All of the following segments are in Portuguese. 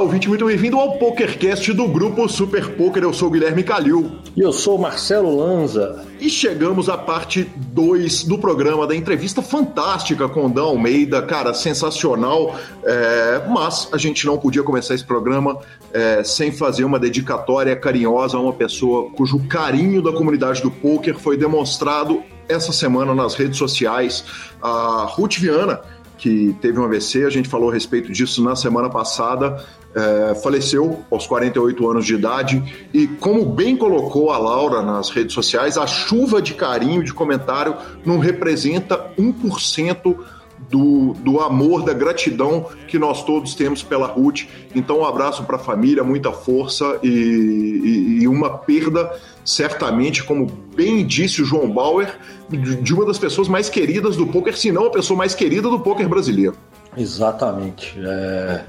ouvinte, muito bem-vindo ao PokerCast do grupo Super Poker. Eu sou o Guilherme Calil. E eu sou o Marcelo Lanza. E chegamos à parte 2 do programa, da entrevista fantástica com o Dan Almeida, cara, sensacional. É, mas a gente não podia começar esse programa é, sem fazer uma dedicatória carinhosa a uma pessoa cujo carinho da comunidade do poker foi demonstrado essa semana nas redes sociais. A Ruth Viana que teve um AVC, a gente falou a respeito disso na semana passada, é, faleceu aos 48 anos de idade e, como bem colocou a Laura nas redes sociais, a chuva de carinho, de comentário, não representa 1% do, do amor, da gratidão que nós todos temos pela Ruth. Então, um abraço para a família, muita força e, e, e, uma perda, certamente, como bem disse o João Bauer, de uma das pessoas mais queridas do poker, se não a pessoa mais querida do poker brasileiro. Exatamente. É...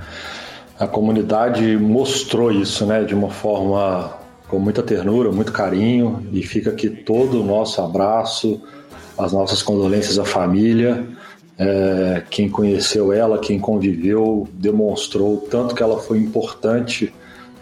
A comunidade mostrou isso, né, de uma forma com muita ternura, muito carinho, e fica aqui todo o nosso abraço, as nossas condolências à família. É, quem conheceu ela, quem conviveu, demonstrou tanto que ela foi importante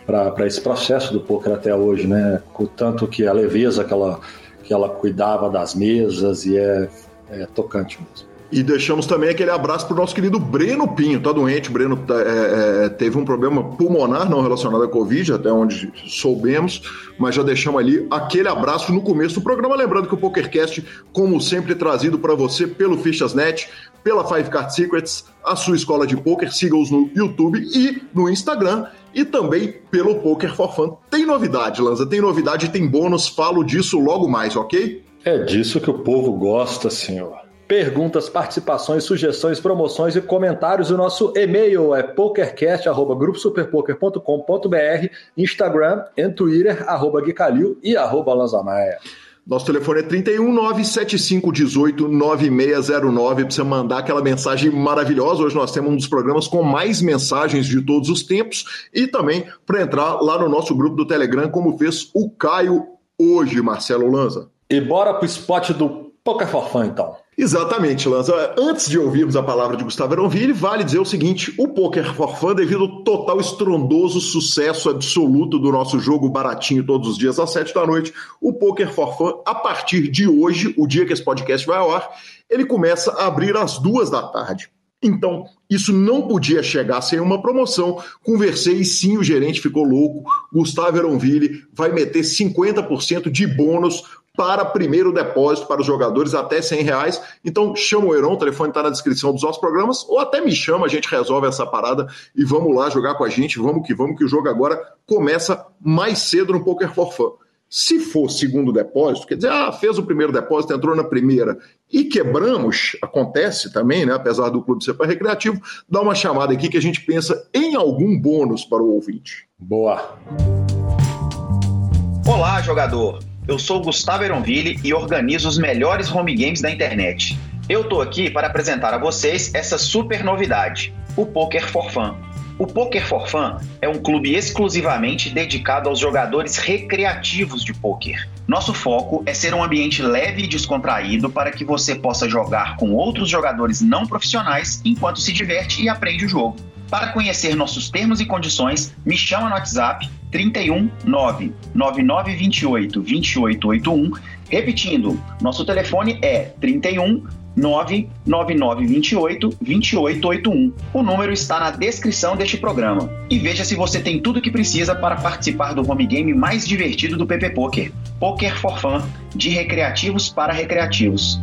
para esse processo do poker até hoje, né? O tanto que a leveza que ela, que ela cuidava das mesas e é, é tocante mesmo. E deixamos também aquele abraço para o nosso querido Breno Pinho, tá doente. O Breno tá, é, é, teve um problema pulmonar não relacionado à Covid, até onde soubemos, mas já deixamos ali aquele abraço no começo do programa. Lembrando que o PokerCast, como sempre, trazido para você pelo Fichasnet, pela Five Card Secrets, a sua escola de poker. Siga-os no YouTube e no Instagram e também pelo Poker for Fun. Tem novidade, Lanza, tem novidade, tem bônus, falo disso logo mais, ok? É disso que o povo gosta, senhor perguntas, participações, sugestões, promoções e comentários. O nosso e-mail é pokercast.gruposuperpoker.com.br, Instagram e Twitter, arroba Guicalil e arroba Lanzamaia. Nosso telefone é 31 975 18 9609 para você mandar aquela mensagem maravilhosa. Hoje nós temos um dos programas com mais mensagens de todos os tempos e também para entrar lá no nosso grupo do Telegram, como fez o Caio hoje, Marcelo Lanza. E bora pro spot do Poker for Fun, então. Exatamente, Lanza. Antes de ouvirmos a palavra de Gustavo Eronville, vale dizer o seguinte: o Poker for Fun, devido ao total estrondoso sucesso absoluto do nosso jogo baratinho todos os dias às sete da noite, o Poker for Fun, a partir de hoje, o dia que esse podcast vai ao ar, ele começa a abrir às duas da tarde. Então, isso não podia chegar sem uma promoção. Conversei, sim, o gerente ficou louco. Gustavo Eronville vai meter 50% de bônus para primeiro depósito para os jogadores até 100 reais. Então chama o Heron, o telefone está na descrição dos nossos programas, ou até me chama, a gente resolve essa parada e vamos lá jogar com a gente, vamos que vamos, que o jogo agora começa mais cedo no Poker for Fun. Se for segundo depósito, quer dizer, ah, fez o primeiro depósito, entrou na primeira e quebramos, acontece também, né? Apesar do clube ser para recreativo, dá uma chamada aqui que a gente pensa em algum bônus para o ouvinte. Boa. Olá, jogador. Eu sou Gustavo Eronville e organizo os melhores home games da internet. Eu tô aqui para apresentar a vocês essa super novidade, o Poker for Fun. O Poker for Fun é um clube exclusivamente dedicado aos jogadores recreativos de poker. Nosso foco é ser um ambiente leve e descontraído para que você possa jogar com outros jogadores não profissionais enquanto se diverte e aprende o jogo. Para conhecer nossos termos e condições, me chama no WhatsApp 31 9 9928 2881. Repetindo, nosso telefone é 31 99928 2881. O número está na descrição deste programa. E veja se você tem tudo o que precisa para participar do home game mais divertido do PP Poker. Poker for Fun, de recreativos para recreativos.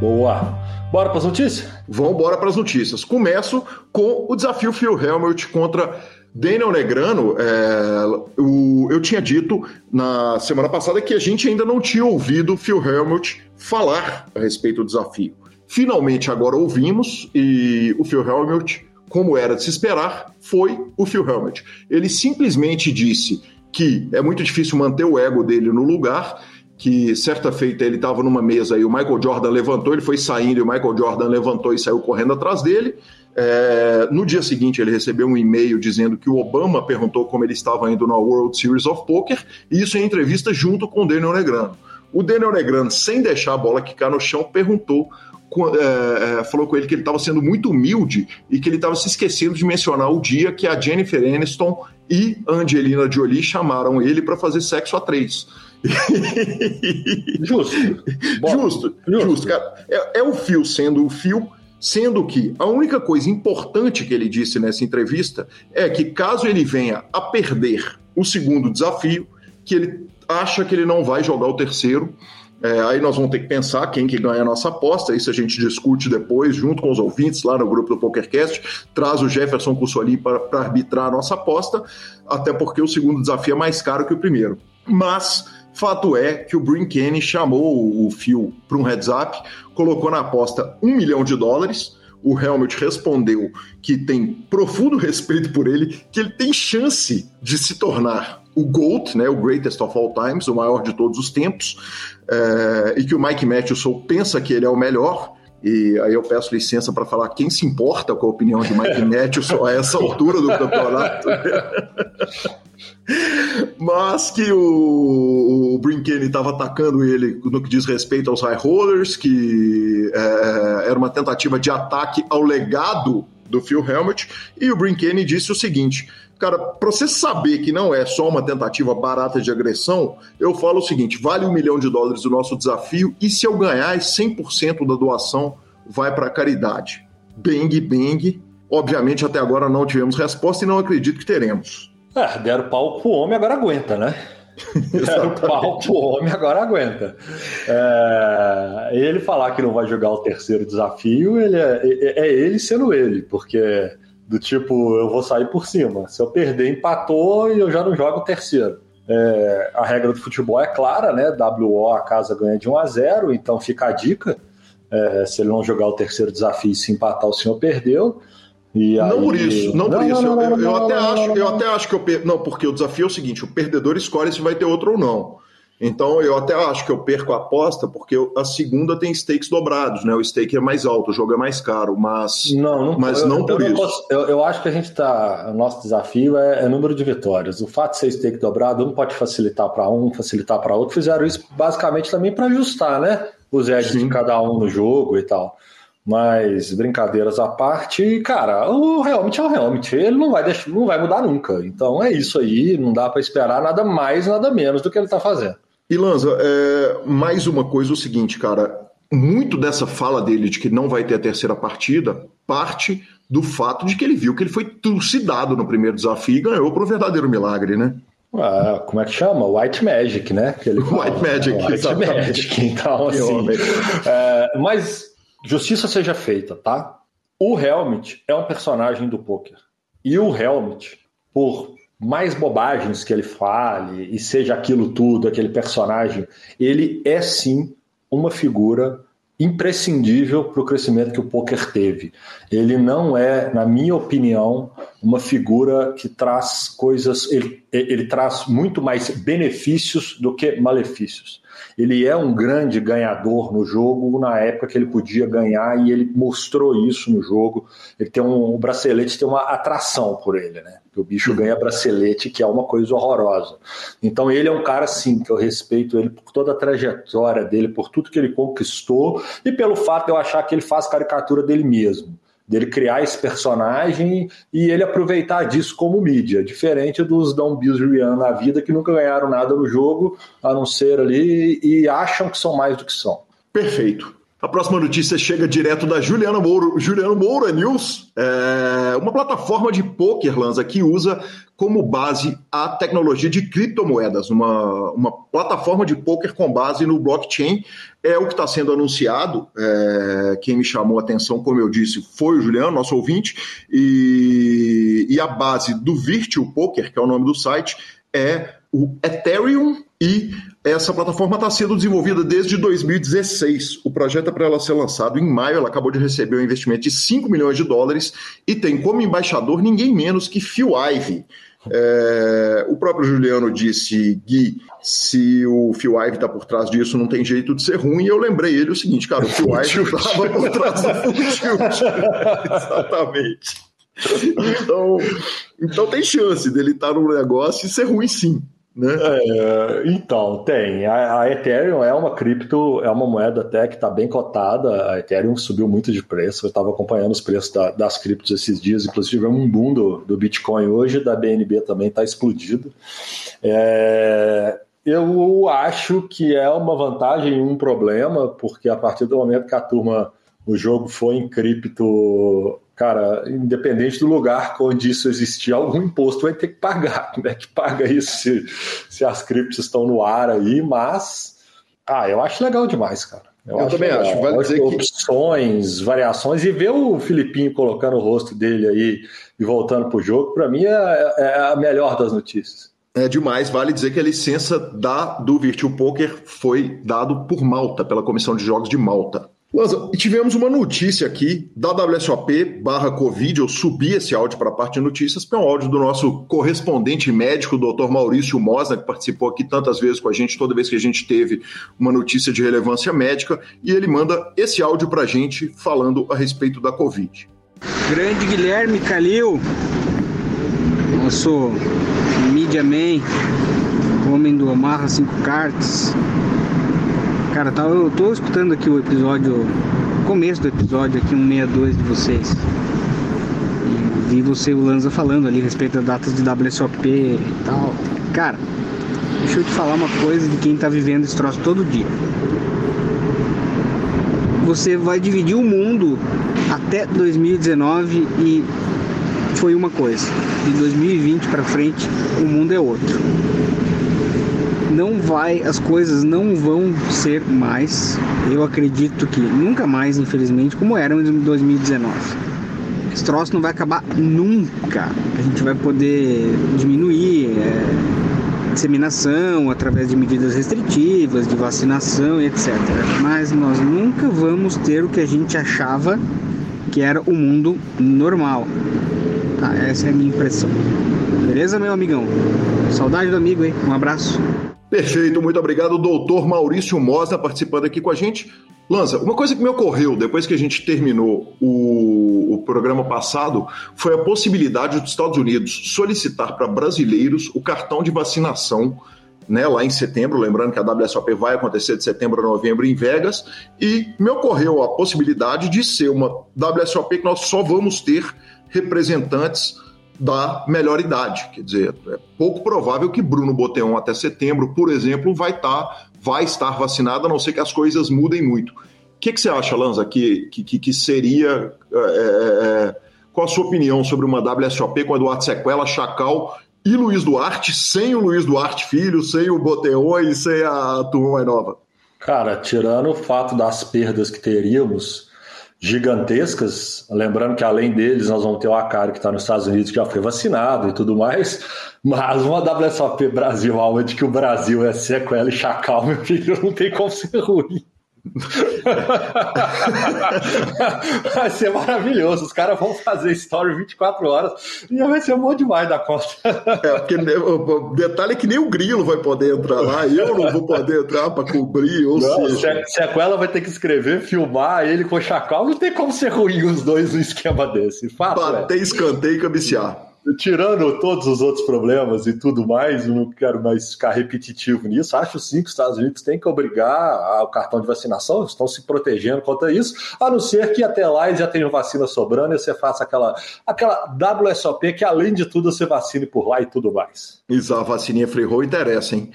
Boa! Bora para as notícias? Vamos embora para as notícias. Começo com o desafio Phil Helmut contra Daniel Negrano. É, o, eu tinha dito na semana passada que a gente ainda não tinha ouvido Phil Helmut falar a respeito do desafio. Finalmente agora ouvimos e o Phil Helmut, como era de se esperar, foi o Phil Helmut. Ele simplesmente disse que é muito difícil manter o ego dele no lugar que certa feita ele estava numa mesa e o Michael Jordan levantou, ele foi saindo e o Michael Jordan levantou e saiu correndo atrás dele. É, no dia seguinte ele recebeu um e-mail dizendo que o Obama perguntou como ele estava indo na World Series of Poker, e isso em entrevista junto com o Daniel Negrano. O Daniel Negrano, sem deixar a bola quicar no chão, perguntou é, é, falou com ele que ele estava sendo muito humilde e que ele estava se esquecendo de mencionar o dia que a Jennifer Aniston e Angelina Jolie chamaram ele para fazer sexo a três. Justo. justo, justo, cara. É, é o fio sendo o fio, sendo que a única coisa importante que ele disse nessa entrevista é que caso ele venha a perder o segundo desafio, que ele acha que ele não vai jogar o terceiro. É, aí nós vamos ter que pensar quem que ganha a nossa aposta, isso a gente discute depois, junto com os ouvintes lá no grupo do PokerCast, traz o Jefferson Cussoli para arbitrar a nossa aposta, até porque o segundo desafio é mais caro que o primeiro. Mas Fato é que o Brinkane chamou o Phil para um heads up, colocou na aposta um milhão de dólares. O Helmut respondeu que tem profundo respeito por ele, que ele tem chance de se tornar o GOAT, né, o Greatest of All Times, o maior de todos os tempos, é, e que o Mike Matheson pensa que ele é o melhor. E aí eu peço licença para falar quem se importa com a opinião de Mike Matheson a essa altura do campeonato. Mas que o, o estava atacando ele no que diz respeito aos high rollers, que é, era uma tentativa de ataque ao legado do Phil Helmut, e o Brinkane disse o seguinte: Cara, para você saber que não é só uma tentativa barata de agressão, eu falo o seguinte: vale um milhão de dólares o nosso desafio, e se eu ganhar, 100% da doação vai para caridade. Bang, bang. Obviamente, até agora não tivemos resposta e não acredito que teremos. É, deram pau pro homem, agora aguenta, né? deram pau pro homem, agora aguenta. É, ele falar que não vai jogar o terceiro desafio, ele é, é, é, ele sendo ele, porque do tipo, eu vou sair por cima. Se eu perder, empatou e eu já não jogo o terceiro. É, a regra do futebol é clara, né? WO a casa ganha de 1 a 0, então fica a dica. É, se ele não jogar o terceiro desafio e se empatar, o senhor perdeu. E não aí... por isso, não, não por isso. Não, não, eu, eu até acho, eu até acho que eu per... não, porque o desafio é o seguinte: o perdedor escolhe se vai ter outro ou não. Então eu até acho que eu perco a aposta porque a segunda tem stakes dobrados, né? O stake é mais alto, o jogo é mais caro, mas não, não mas não eu, por eu isso. Posso, eu, eu, acho que a gente está, o nosso desafio é, é, número de vitórias. O fato de ser stake dobrado, um pode facilitar para um, facilitar para outro. Fizeram isso basicamente também para ajustar, né? Os edges de cada um no jogo e tal. Mas brincadeiras à parte, cara, o realmente é o realmente ele não vai deixar, não vai mudar nunca. Então é isso aí, não dá para esperar nada mais, nada menos do que ele está fazendo. E Lanza, é, mais uma coisa o seguinte, cara, muito dessa fala dele de que não vai ter a terceira partida parte do fato de que ele viu que ele foi trucidado no primeiro desafio e ganhou por um verdadeiro milagre, né? Ah, como é que chama? White Magic, né? White Magic. White. Magic. Então, assim. É, mas justiça seja feita, tá? O Helmet é um personagem do poker. E o Helmet, por mais bobagens que ele fale e seja aquilo tudo, aquele personagem, ele é sim uma figura imprescindível para o crescimento que o poker teve. Ele não é, na minha opinião, uma figura que traz coisas, ele, ele traz muito mais benefícios do que malefícios. Ele é um grande ganhador no jogo na época que ele podia ganhar e ele mostrou isso no jogo. Ele tem um o bracelete tem uma atração por ele, né? o bicho uhum. ganha bracelete, que é uma coisa horrorosa. Então ele é um cara sim que eu respeito ele por toda a trajetória dele, por tudo que ele conquistou e pelo fato de eu achar que ele faz caricatura dele mesmo dele criar esse personagem e ele aproveitar disso como mídia, diferente dos Dom Bilzerian na vida que nunca ganharam nada no jogo, a não ser ali e acham que são mais do que são. Perfeito. A próxima notícia chega direto da Juliana Moura, Juliano Moura News, é uma plataforma de poker, Lanza, que usa como base a tecnologia de criptomoedas, uma, uma plataforma de poker com base no blockchain. É o que está sendo anunciado. É, quem me chamou a atenção, como eu disse, foi o Juliano, nosso ouvinte, e, e a base do Virtual Poker, que é o nome do site, é o Ethereum e essa plataforma está sendo desenvolvida desde 2016. O projeto é para ela ser lançado em maio. Ela acabou de receber um investimento de 5 milhões de dólares e tem como embaixador ninguém menos que Phil Ivey. É, o próprio Juliano disse, Gui, se o Phil Ivey está por trás disso, não tem jeito de ser ruim. E eu lembrei ele o seguinte, cara, o Phil Ivey estava por trás do Exatamente. Então, então tem chance dele estar tá no negócio e ser ruim sim. Né? É, então, tem. A, a, Ethereum é uma cripto, é uma moeda até que está bem cotada. A Ethereum subiu muito de preço. Eu estava acompanhando os preços da, das criptos esses dias. Inclusive, tivemos um boom do, do Bitcoin hoje, da BNB também está explodido. É, eu acho que é uma vantagem e um problema, porque a partir do momento que a turma, o jogo foi em cripto cara, independente do lugar onde isso existir, algum imposto vai ter que pagar. Como é que paga isso se, se as criptos estão no ar aí? Mas, ah, eu acho legal demais, cara. Eu, eu acho também legal. acho. Vale dizer que... Opções, variações, e ver o Filipinho colocando o rosto dele aí e voltando pro jogo, para mim é, é a melhor das notícias. É demais, vale dizer que a licença da, do Virtual Poker foi dado por Malta, pela Comissão de Jogos de Malta. Lanza, tivemos uma notícia aqui da WSOP barra Covid, eu subi esse áudio para a parte de notícias, que é um áudio do nosso correspondente médico, Dr. Maurício Mosna, que participou aqui tantas vezes com a gente, toda vez que a gente teve uma notícia de relevância médica, e ele manda esse áudio para a gente falando a respeito da Covid. Grande Guilherme Calil, nosso Media Man, homem do Amarra 5 Cartas, Cara, tá, eu tô escutando aqui o episódio, começo do episódio aqui, 162 de vocês. E vi você, o Lanza, falando ali a respeito das datas de WSOP e tal. Cara, deixa eu te falar uma coisa de quem tá vivendo esse troço todo dia. Você vai dividir o mundo até 2019 e foi uma coisa. De 2020 para frente, o mundo é outro não vai, as coisas não vão ser mais, eu acredito que nunca mais, infelizmente, como eram em 2019. Esse troço não vai acabar nunca. A gente vai poder diminuir é, disseminação através de medidas restritivas, de vacinação e etc. Mas nós nunca vamos ter o que a gente achava que era o mundo normal. Tá, essa é a minha impressão. Beleza, meu amigão? Saudade do amigo, hein? Um abraço. Perfeito, muito obrigado, doutor Maurício Mosna, participando aqui com a gente. Lanza, uma coisa que me ocorreu depois que a gente terminou o, o programa passado foi a possibilidade dos Estados Unidos solicitar para brasileiros o cartão de vacinação né, lá em setembro, lembrando que a WSOP vai acontecer de setembro a novembro em Vegas, e me ocorreu a possibilidade de ser uma WSOP que nós só vamos ter representantes da melhor idade. Quer dizer, é pouco provável que Bruno Boteon até setembro, por exemplo, vai estar, tá, vai estar vacinado, a não ser que as coisas mudem muito. O que, que você acha, Lanza, que, que, que seria. É, é, é, qual a sua opinião sobre uma WSOP com Eduardo Sequela, Chacal e Luiz Duarte, sem o Luiz Duarte filho, sem o Boteon e sem a turma mais nova? Cara, tirando o fato das perdas que teríamos, gigantescas. Lembrando que além deles, nós vamos ter o Acari que está nos Estados Unidos, que já foi vacinado e tudo mais. Mas uma WSOP Brasil, onde que o Brasil é sequela e chacal, meu filho, não tem como ser ruim. vai ser maravilhoso. Os caras vão fazer story 24 horas e vai ser bom demais da conta. é, porque o detalhe é que nem o Grilo vai poder entrar lá, eu não vou poder entrar para cobrir. Ou não, seja... se, a, Sequela vai ter que escrever, filmar ele com o Chacal, não tem como ser ruim os dois no esquema desse. Fato, Bater, é. escanteio e cabecear tirando todos os outros problemas e tudo mais, não quero mais ficar repetitivo nisso. Acho sim que os Estados Unidos têm que obrigar o cartão de vacinação, estão se protegendo contra isso, a não ser que até lá eles já tenham vacina sobrando e você faça aquela, aquela WSOP que, além de tudo, você vacine por lá e tudo mais. Isso, a vacininha free roll interessa, hein?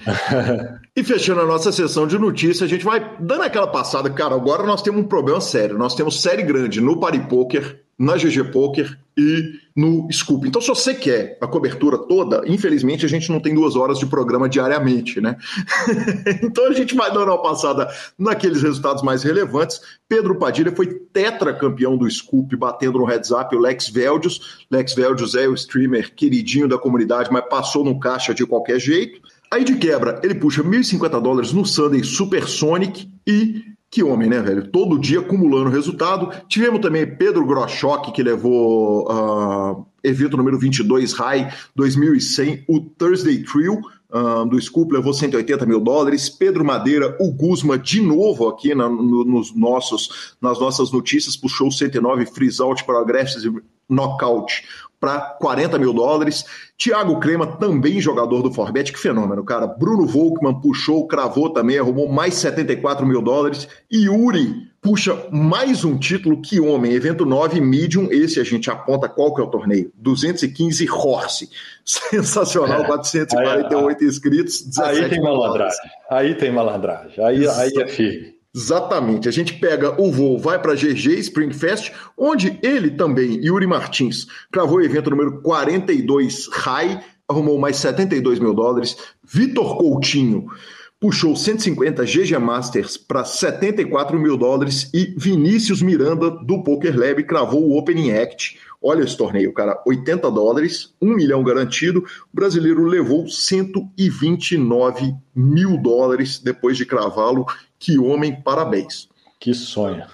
e fechando a nossa sessão de notícias, a gente vai dando aquela passada. Cara, agora nós temos um problema sério. Nós temos série grande no Party Poker na GG Poker e no Scoop. Então, se você quer a cobertura toda, infelizmente a gente não tem duas horas de programa diariamente, né? então a gente vai dando uma passada naqueles resultados mais relevantes. Pedro Padilha foi tetracampeão do Scoop, batendo no heads up o Lex Veldius. Lex Veldius é o streamer queridinho da comunidade, mas passou no caixa de qualquer jeito. Aí de quebra, ele puxa 1.050 dólares no Sunday Supersonic e que homem, né, velho? Todo dia acumulando resultado. Tivemos também Pedro Groschok, que levou uh, evento número 22, High 2100, o Thursday Trio. Uh, do Scoop levou 180 mil dólares. Pedro Madeira, o Guzma, de novo aqui na, no, nos nossos, nas nossas notícias, puxou 109 freeze out para Aggressive, Knockout para 40 mil dólares. Thiago Crema, também jogador do Forbet, que fenômeno, cara. Bruno Volkman puxou, cravou também, arrumou mais 74 mil dólares. E Yuri puxa mais um título que homem, evento 9 medium, esse a gente aponta qual que é o torneio, 215 Horse, sensacional, é, 448 aí, inscritos, 17 Aí tem malandragem, aí tem malandragem, aí, aí é firme. Exatamente. A gente pega o voo, vai para GG Spring Fest, onde ele também, Yuri Martins, cravou o evento número 42 High, arrumou mais 72 mil dólares. Vitor Coutinho puxou 150 GG Masters para 74 mil dólares e Vinícius Miranda do Poker Lab cravou o Opening Act. Olha esse torneio, cara, 80 dólares, 1 milhão garantido. O brasileiro levou 129 mil dólares depois de cravá-lo que homem, parabéns. Que sonho.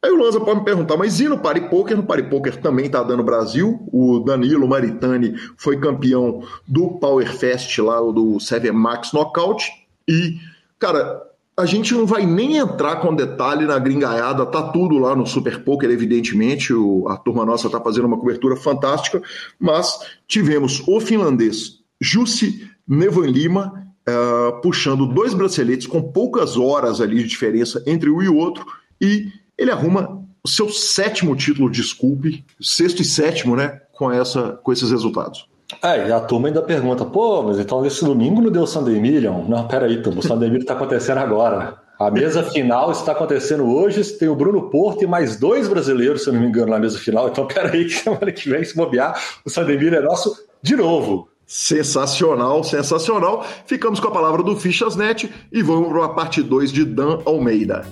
Aí o Lanza pode me perguntar, mas e no Pari Poker? No Pari Poker também está dando Brasil. O Danilo Maritani foi campeão do Power Fest lá, do Seven Max Knockout. E, cara, a gente não vai nem entrar com detalhe na gringaiada, tá tudo lá no Super Poker, evidentemente. O, a turma nossa está fazendo uma cobertura fantástica, mas tivemos o finlandês Jussi Nevan Lima uh, puxando dois braceletes com poucas horas ali de diferença entre um e o outro, e ele arruma o seu sétimo título, desculpe, sexto e sétimo, né, com, essa, com esses resultados. É, e a turma ainda pergunta, pô, mas então esse domingo não deu o Sunday Million? Não, peraí, turma, o Sunday Million está acontecendo agora. A mesa final está acontecendo hoje, tem o Bruno Porto e mais dois brasileiros, se eu não me engano, na mesa final. Então, peraí, que semana que vem, se bobear, o Sunday Million é nosso de novo. Sensacional, sensacional. Ficamos com a palavra do Fichasnet e vamos para a parte 2 de Dan Almeida.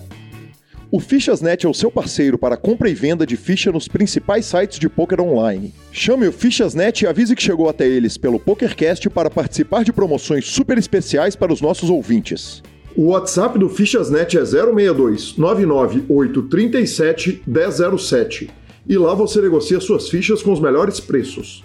O Fichasnet é o seu parceiro para compra e venda de ficha nos principais sites de poker online. Chame o Fichasnet e avise que chegou até eles pelo PokerCast para participar de promoções super especiais para os nossos ouvintes. O WhatsApp do Fichasnet é 062 99837 1007 e lá você negocia suas fichas com os melhores preços.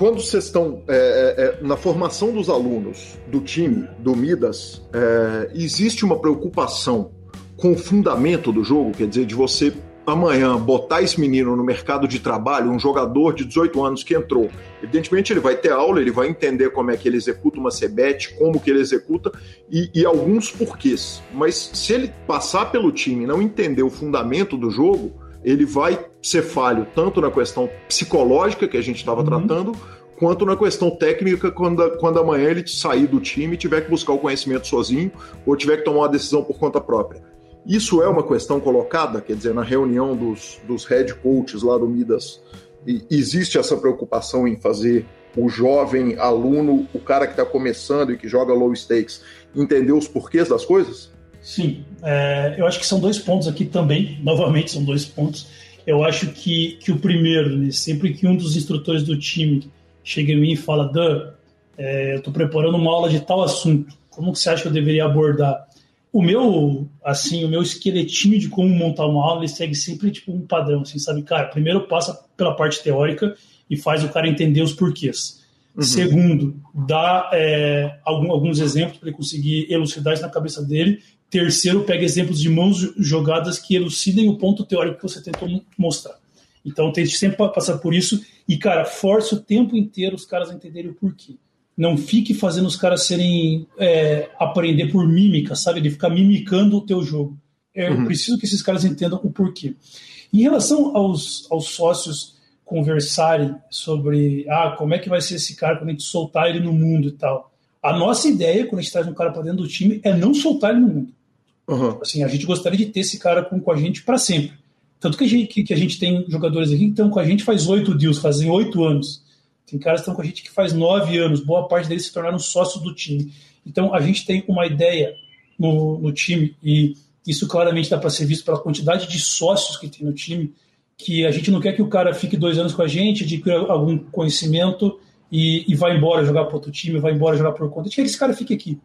quando vocês estão é, é, é, na formação dos alunos do time, do Midas, é, existe uma preocupação com o fundamento do jogo, quer dizer, de você amanhã botar esse menino no mercado de trabalho, um jogador de 18 anos que entrou. Evidentemente, ele vai ter aula, ele vai entender como é que ele executa uma CBET, como que ele executa e, e alguns porquês. Mas se ele passar pelo time e não entender o fundamento do jogo, ele vai ser falho tanto na questão psicológica que a gente estava uhum. tratando, quanto na questão técnica quando, quando amanhã ele sair do time e tiver que buscar o conhecimento sozinho ou tiver que tomar uma decisão por conta própria. Isso é uma questão colocada, quer dizer, na reunião dos, dos head coaches lá do Midas, existe essa preocupação em fazer o jovem aluno, o cara que está começando e que joga low stakes, entender os porquês das coisas? Sim, é, eu acho que são dois pontos aqui também, novamente são dois pontos. Eu acho que, que o primeiro, né, sempre que um dos instrutores do time chega em mim e fala, Dan, é, eu estou preparando uma aula de tal assunto, como que você acha que eu deveria abordar? O meu, assim, o meu esqueletinho de como montar uma aula, ele segue sempre tipo um padrão, assim, sabe? Cara, primeiro passa pela parte teórica e faz o cara entender os porquês. Uhum. Segundo, dá é, algum, alguns exemplos para ele conseguir elucidar isso na cabeça dele. Terceiro, pega exemplos de mãos jogadas que elucidem o ponto teórico que você tentou mostrar. Então, tente sempre passar por isso e, cara, force o tempo inteiro os caras a entenderem o porquê. Não fique fazendo os caras serem é, aprender por mímica, sabe? De ficar mimicando o teu jogo. É, uhum. Eu preciso que esses caras entendam o porquê. Em relação aos, aos sócios conversarem sobre ah, como é que vai ser esse cara quando a gente soltar ele no mundo e tal. A nossa ideia, quando a gente traz um cara para dentro do time, é não soltar ele no mundo. Uhum. Assim, a gente gostaria de ter esse cara com, com a gente para sempre. Tanto que a, gente, que, que a gente tem jogadores aqui que estão com a gente faz oito deals, fazem oito anos. Tem caras que estão com a gente que faz nove anos, boa parte deles se tornaram sócios do time. Então a gente tem uma ideia no, no time, e isso claramente dá para ser visto pela quantidade de sócios que tem no time, que a gente não quer que o cara fique dois anos com a gente, adquira algum conhecimento e, e vai embora jogar para outro time, vai embora jogar por conta. Deixa esse cara fique aqui,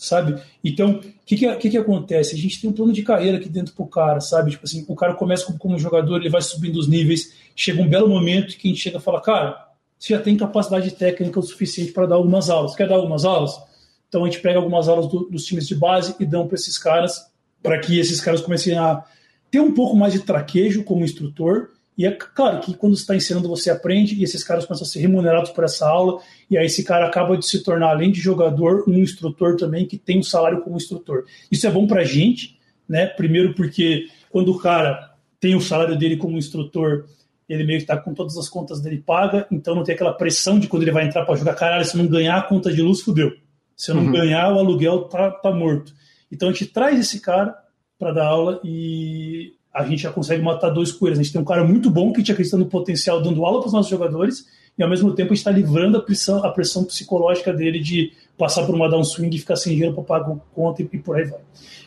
sabe? Então, o que que, que que, acontece? A gente tem um plano de carreira aqui dentro pro cara, sabe? Tipo assim, o cara começa como, como jogador, ele vai subindo os níveis, chega um belo momento que a gente chega e fala, cara, você já tem capacidade técnica o suficiente para dar algumas aulas. Quer dar algumas aulas? Então a gente pega algumas aulas do, dos times de base e dão para esses caras, para que esses caras comecem a ter um pouco mais de traquejo como instrutor e é claro que quando você está ensinando, você aprende, e esses caras começam a ser remunerados por essa aula, e aí esse cara acaba de se tornar, além de jogador, um instrutor também, que tem um salário como instrutor. Isso é bom para a gente, né? Primeiro porque quando o cara tem o salário dele como instrutor, ele meio que está com todas as contas dele paga, então não tem aquela pressão de quando ele vai entrar para jogar, caralho, se não ganhar a conta de luz, fudeu. Se eu não uhum. ganhar, o aluguel tá, tá morto. Então a gente traz esse cara para dar aula e a gente já consegue matar dois coelhos. A gente tem um cara muito bom que te acredita no potencial, dando aula para os nossos jogadores, e ao mesmo tempo está livrando a pressão, a pressão psicológica dele de passar por uma downswing e ficar sem dinheiro para pagar conta e, e por aí vai.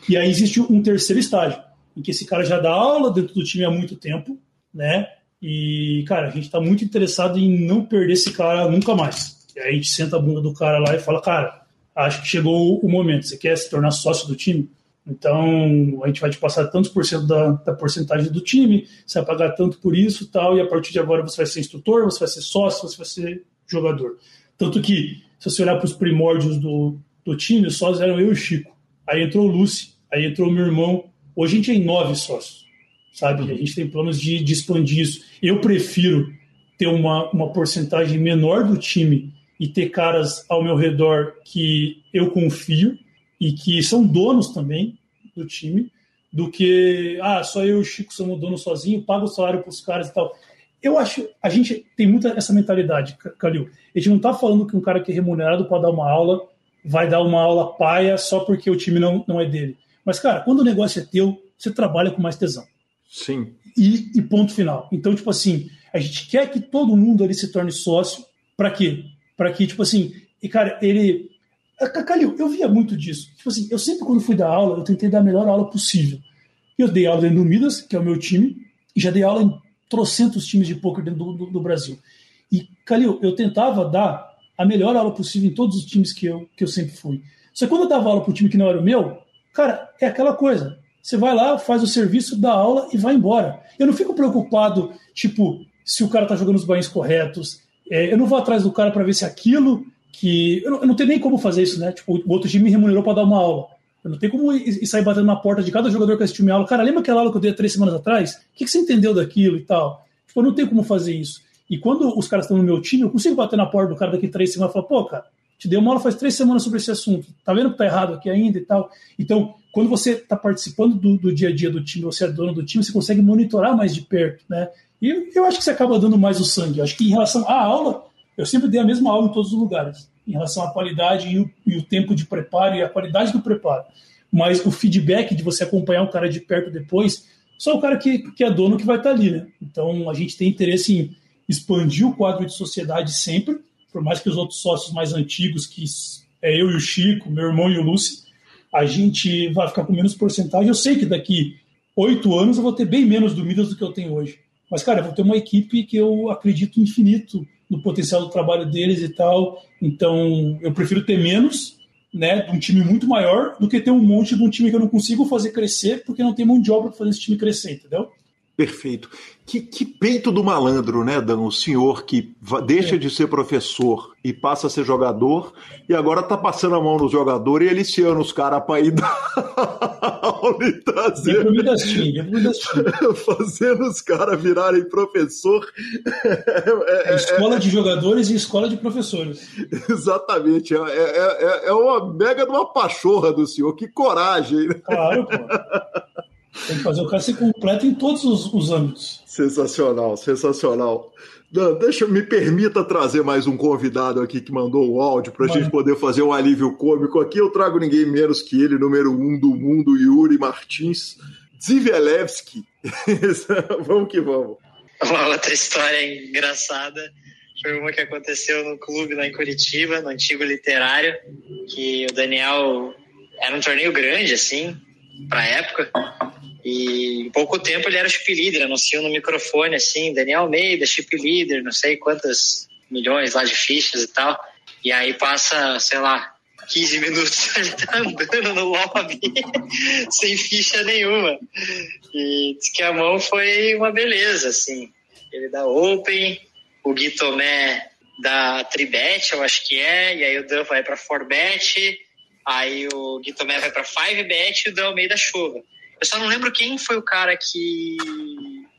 E aí existe um terceiro estágio, em que esse cara já dá aula dentro do time há muito tempo, né? E, cara, a gente está muito interessado em não perder esse cara nunca mais. E aí a gente senta a bunda do cara lá e fala, cara, acho que chegou o momento. Você quer se tornar sócio do time? Então, a gente vai te passar tantos por cento da, da porcentagem do time, você vai pagar tanto por isso tal, e a partir de agora você vai ser instrutor, você vai ser sócio, você vai ser jogador. Tanto que, se você olhar para os primórdios do, do time, os sócios eram eu e o Chico. Aí entrou o Lúcio, aí entrou o meu irmão. Hoje a gente tem nove sócios, sabe? A gente tem planos de, de expandir isso. Eu prefiro ter uma, uma porcentagem menor do time e ter caras ao meu redor que eu confio e que são donos também do time, do que, ah, só eu e o Chico somos dono sozinho, paga o salário para os caras e tal. Eu acho, a gente tem muita essa mentalidade, Calil. A gente não está falando que um cara que é remunerado para dar uma aula vai dar uma aula paia só porque o time não, não é dele. Mas, cara, quando o negócio é teu, você trabalha com mais tesão. Sim. E, e ponto final. Então, tipo assim, a gente quer que todo mundo ali se torne sócio. Para quê? Para que, tipo assim, e cara, ele Calil, eu via muito disso. Tipo assim, eu sempre, quando fui dar aula, eu tentei dar a melhor aula possível. Eu dei aula dentro do Midas, que é o meu time, e já dei aula em trocentos times de poker dentro do, do, do Brasil. E, Calil, eu tentava dar a melhor aula possível em todos os times que eu, que eu sempre fui. Só que quando eu dava aula para um time que não era o meu, cara, é aquela coisa. Você vai lá, faz o serviço, dá aula e vai embora. Eu não fico preocupado, tipo, se o cara tá jogando os banhos corretos. É, eu não vou atrás do cara para ver se aquilo que eu não, eu não, tenho nem como fazer isso, né? Tipo, o outro time me remunerou para dar uma aula. Eu não tenho como ir, ir sair batendo na porta de cada jogador que assistiu minha aula. Cara, lembra aquela aula que eu dei há três semanas atrás? O que, que você entendeu daquilo e tal? Tipo, eu não tenho como fazer isso. E quando os caras estão no meu time, eu consigo bater na porta do cara daqui três semanas e falar, pô, cara, te dei uma aula faz três semanas sobre esse assunto. Tá vendo que tá errado aqui ainda e tal? Então, quando você está participando do, do, dia a dia do time, você é dono do time, você consegue monitorar mais de perto, né? E eu acho que você acaba dando mais o sangue. Eu acho que em relação à aula, eu sempre dei a mesma aula em todos os lugares em relação à qualidade e o, e o tempo de preparo e a qualidade do preparo. Mas o feedback de você acompanhar o cara de perto depois, só o cara que, que é dono que vai estar ali, né? Então a gente tem interesse em expandir o quadro de sociedade sempre, por mais que os outros sócios mais antigos, que é eu e o Chico, meu irmão e o Lúcio, a gente vai ficar com menos porcentagem. Eu sei que daqui oito anos eu vou ter bem menos do Midas do que eu tenho hoje. Mas, cara, eu vou ter uma equipe que eu acredito infinito no potencial do trabalho deles e tal. Então, eu prefiro ter menos, né, de um time muito maior, do que ter um monte de um time que eu não consigo fazer crescer porque não tem mão de obra para fazer esse time crescer, entendeu? Perfeito. Que, que, peito do malandro, né, Dan? O senhor que deixa é. de ser professor e passa a ser jogador e agora tá passando a mão no jogador e aliciando os caras para ir dar aula e trazer. Fazendo os caras virarem professor. É, é, escola de jogadores e escola de professores. Exatamente. É, é, é, uma mega de uma pachorra do senhor. Que coragem. Né? Claro, pô. Tem que fazer o cara ser completo em todos os, os âmbitos. Sensacional, sensacional. Deixa, me permita trazer mais um convidado aqui que mandou o áudio para a gente poder fazer um alívio cômico. Aqui eu trago ninguém menos que ele, número um do mundo, Yuri Martins Zivelevski. vamos que vamos. Uma outra história engraçada foi uma que aconteceu no clube lá em Curitiba, no antigo literário, que o Daniel era um torneio grande, assim, para época. E em pouco tempo ele era chip leader, anunciou no microfone assim, Daniel Almeida, chip leader, não sei quantas milhões lá de fichas e tal. E aí passa, sei lá, 15 minutos ele tá andando no lobby sem ficha nenhuma. E diz que a mão foi uma beleza, assim. Ele dá open, o Gui Tomé dá tribet, eu acho que é, e aí o Dan vai para 4bet, aí o Gui Tomé vai para 5bet e o Dan Almeida chuva. Eu só não lembro quem foi o cara que.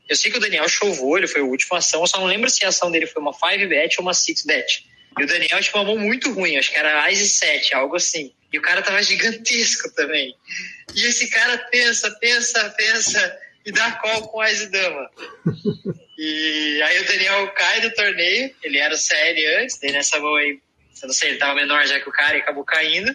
Eu sei que o Daniel chovou, ele foi a última ação, eu só não lembro se a ação dele foi uma 5bet ou uma 6bet. E o Daniel, tipo, uma mão muito ruim, acho que era Ice 7, algo assim. E o cara tava gigantesco também. E esse cara pensa, pensa, pensa e dá call com Ice Dama. E aí o Daniel cai do torneio, ele era o CL antes, daí nessa mão aí, eu não sei, ele tava menor já que o cara e acabou caindo.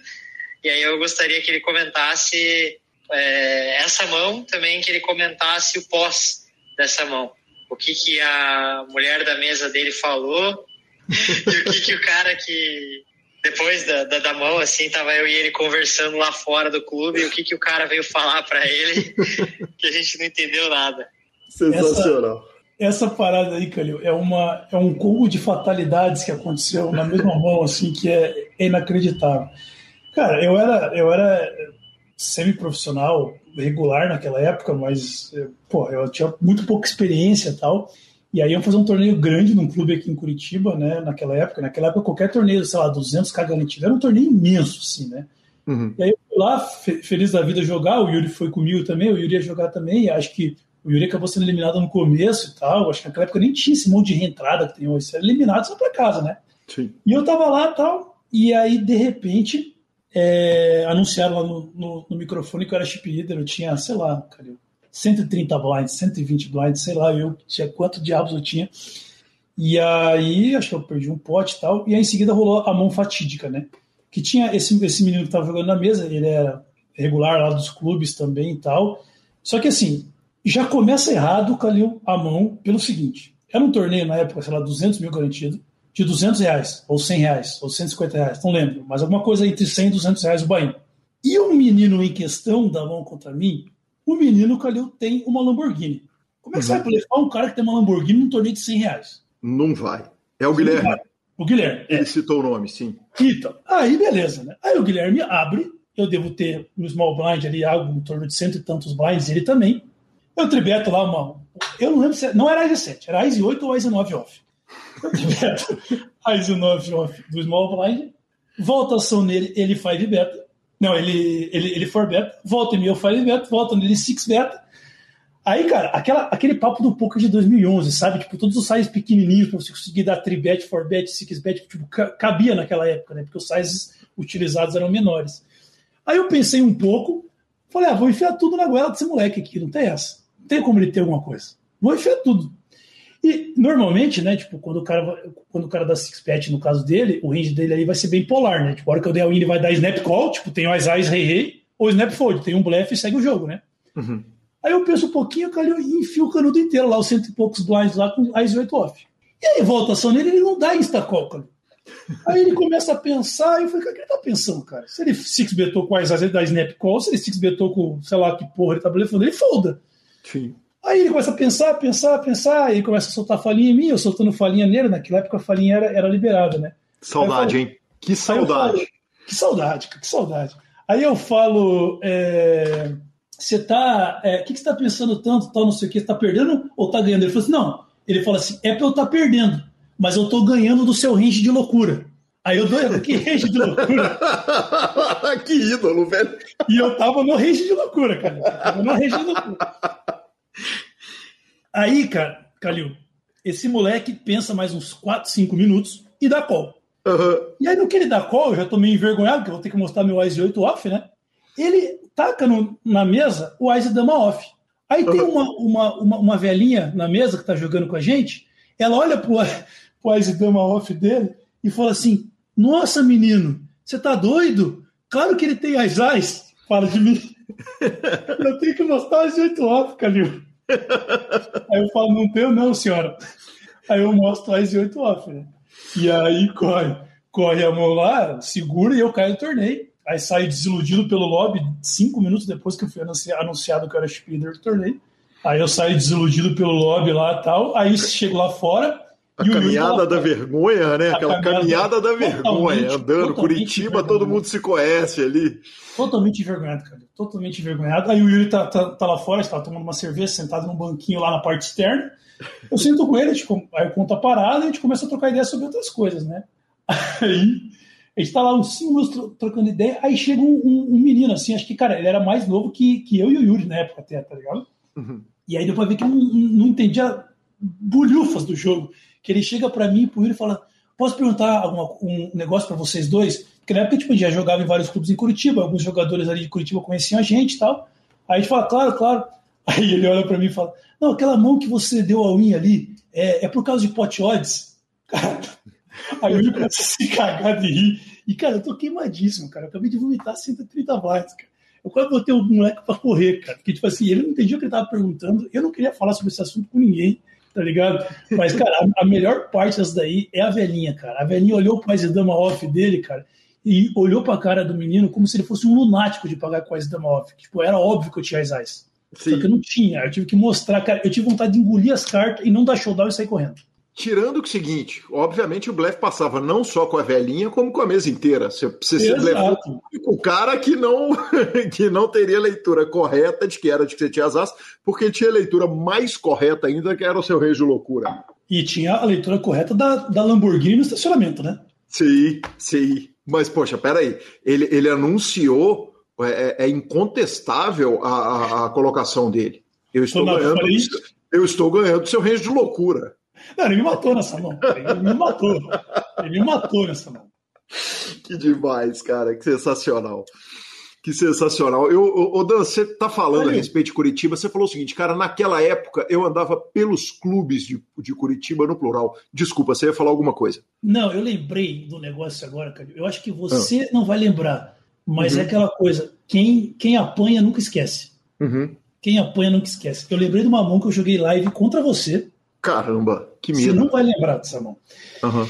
E aí eu gostaria que ele comentasse é, essa mão, também que ele comentasse o pós dessa mão. O que, que a mulher da mesa dele falou e o que, que o cara que depois da, da, da, mão, assim, tava eu e ele conversando lá fora do clube, e o que, que o cara veio falar para ele, que a gente não entendeu nada. Sensacional. Essa, essa parada aí, Calil, é, uma, é um combo de fatalidades que aconteceu na mesma mão, assim, que é, é inacreditável. Cara, eu era, eu era semi-profissional, regular naquela época, mas, pô, eu tinha muito pouca experiência e tal. E aí iam fazer um torneio grande num clube aqui em Curitiba, né? Naquela época. Naquela época, qualquer torneio, sei lá, 200k garantido, era um torneio imenso, assim, né? Uhum. E aí eu fui lá, feliz da vida, jogar. O Yuri foi comigo também, o Yuri ia jogar também. E acho que o Yuri acabou sendo eliminado no começo e tal. Acho que naquela época nem tinha esse monte de reentrada que tem hoje. Você era eliminado só pra casa, né? Sim. E eu tava lá e tal. E aí, de repente, é, anunciaram lá no, no, no, microfone que eu era chip leader. Eu tinha, sei lá, cara, 130 blinds, 120 blinds, sei lá, eu tinha quanto diabos eu tinha. E aí, acho que eu perdi um pote e tal. E aí em seguida rolou a mão fatídica, né? Que tinha esse, esse menino que estava jogando na mesa, ele era regular lá dos clubes também e tal. Só que assim, já começa errado, Calil, a mão, pelo seguinte: era um torneio na época, sei lá, 200 mil garantido, de 200 reais, ou 100 reais, ou 150 reais, não lembro, mas alguma coisa entre 100 e 200 reais o Bahia. E o menino em questão da mão contra mim o menino Calil tem uma Lamborghini. Como é que uhum. você vai levar um cara que tem uma Lamborghini num torneio de 100 reais? Não vai. É o Guilherme. O Guilherme. Ele é. citou o nome, sim. Então, aí beleza, né? Aí o Guilherme abre, eu devo ter no small blind ali algo em torno de cento e tantos blinds, ele também. Eu tribeto lá uma. Eu não lembro se. Não era IZ 7, era IZ 8 ou IZ 9 off. Tribeto IZ 9 off do small blind, volta ação nele, ele faz beta. Não, ele, ele, ele for beta, volta em mim, eu falei beta, volta nele six beta. Aí, cara, aquela, aquele papo do poker de 2011, sabe? Tipo, todos os sizes pequenininhos para você conseguir dar 3bet, 4bet, 6bet, tipo, cabia naquela época, né? Porque os sizes utilizados eram menores. Aí eu pensei um pouco, falei, ah, vou enfiar tudo na goela desse moleque aqui, não tem essa. Não tem como ele ter alguma coisa. Vou enfiar tudo. E normalmente, né, tipo, quando o cara, quando o cara dá six bet no caso dele, o range dele aí vai ser bem polar, né? Tipo, a hora que eu der a ele vai dar snap call, tipo, tem o Ais Rei Rei, ou snap fold, tem um blefe e segue o jogo, né? Uhum. Aí eu penso um pouquinho, cara, eu enfio o canudo inteiro lá, os cento e poucos blinds lá com Ais 8 off. E aí volta ação nele, ele não dá insta call, cara. Aí ele começa a pensar, e eu falei, o que ele tá pensando, cara? Se ele six betou com Ais ele dá snap call, se ele six betou com, sei lá, que porra ele tá blefando, ele folda. Sim. Aí ele começa a pensar, pensar, pensar, ele começa a soltar falinha em mim, eu soltando falinha nele, naquela época a falinha era, era liberada, né? Saudade, falo, hein? Que saudade. Falo, que saudade, que saudade. Aí eu falo, é, você tá, é, o que, que você tá pensando tanto, tal, não sei o que, você tá perdendo ou tá ganhando? Ele falou assim, não. Ele fala assim, é pra eu estar tá perdendo, mas eu tô ganhando do seu range de loucura. Aí eu dou, que range de loucura? que ídolo, velho. E eu tava no range de loucura, cara. Eu tava no range de loucura. Aí, cara, Calil, esse moleque pensa mais uns 4, 5 minutos e dá call. Uhum. E aí, no que ele dá call, eu já tô meio envergonhado, porque eu vou ter que mostrar meu Ice 8 off, né? Ele taca no, na mesa o Ice Dama off. Aí uhum. tem uma, uma, uma, uma, velhinha na mesa que tá jogando com a gente, ela olha pro, pro Ice Dama off dele e fala assim: Nossa, menino, você tá doido? Claro que ele tem as Ice. Fala de mim. Eu tenho que mostrar o Ice 8 off, Calil. Aí eu falo, não tenho não, senhora. Aí eu mostro as 8 off, né? E aí corre, corre a mão lá, segura e eu caio no torneio. Aí saio desiludido pelo lobby cinco minutos depois que eu fui anunciado que eu era speeder do torneio. Aí eu saio desiludido pelo lobby lá tal. Aí chego lá fora, A caminhada da vergonha, né? Aquela caminhada, da vergonha, andando. Curitiba, todo mundo se conhece ali. Totalmente envergonhado, cara. Totalmente envergonhado. Aí o Yuri tá, tá, tá lá fora, está tomando uma cerveja, sentado num banquinho lá na parte externa. Eu sento com ele, tipo, aí eu conto a parada e a gente começa a trocar ideia sobre outras coisas, né? Aí a gente tá lá uns 5 minutos trocando ideia, aí chega um, um, um, menino, assim, acho que, cara, ele era mais novo que, que eu e o Yuri na época até, tá ligado? Uhum. E aí depois ver que eu não, não entendia bolhufas do jogo que ele chega para mim, pro Yuri e fala: Posso perguntar alguma, um negócio para vocês dois? Porque na época tipo, a gente já jogava em vários clubes em Curitiba, alguns jogadores ali de Curitiba conheciam a gente e tal. Aí a gente fala: Claro, claro. Aí ele olha para mim e fala: Não, aquela mão que você deu ao Win ali é, é por causa de pot odds. Cara, aí ele começa a se cagar de rir. E, cara, eu tô queimadíssimo, cara. Eu acabei de vomitar 130 watts, cara. Eu quase botei o moleque pra correr, cara. Porque, tipo assim, ele não entendia o que ele tava perguntando. Eu não queria falar sobre esse assunto com ninguém tá ligado? Mas, cara, a, melhor parte dessa daí é a velhinha, cara. A velhinha olhou pro Dama off dele, cara, e olhou pra cara do menino como se ele fosse um lunático de pagar com a Dama off. Tipo, era óbvio que eu tinha as eyes. Só que eu não tinha. Eu tive que mostrar, cara. Eu tive vontade de engolir as cartas e não dar showdown e sair correndo. Tirando o seguinte, obviamente o blefe passava não só com a velhinha, como com a mesa inteira. Você, você se blefou com o cara que não, que não teria leitura correta de que era de que você tinha as asas, porque tinha a leitura mais correta ainda, que era o seu rei de loucura. E tinha a leitura correta da, da Lamborghini no estacionamento, né? Sim, sim. Mas, poxa, peraí. Ele, ele anunciou, é, é, é incontestável a, a, a, colocação dele. Eu estou, ganhando, eu estou ganhando seu range de loucura. Não, ele me matou nessa mão. Ele me matou. Ele me matou nessa mão. Que demais, cara. Que sensacional. Que sensacional. Eu, o Dan, você tá falando Aí. a respeito de Curitiba, você falou o seguinte, cara, naquela época eu andava pelos clubes de, de Curitiba no plural. Desculpa, você ia falar alguma coisa. Não, eu lembrei do negócio agora, cara. Eu acho que você ah. não vai lembrar, mas é uhum. é aquela coisa, quem, quem apanha nunca esquece. Uhum. Quem apanha nunca esquece. Eu lembrei de uma mão que eu joguei live contra você. Caramba, que medo. Você não vai lembrar dessa mão. Uhum.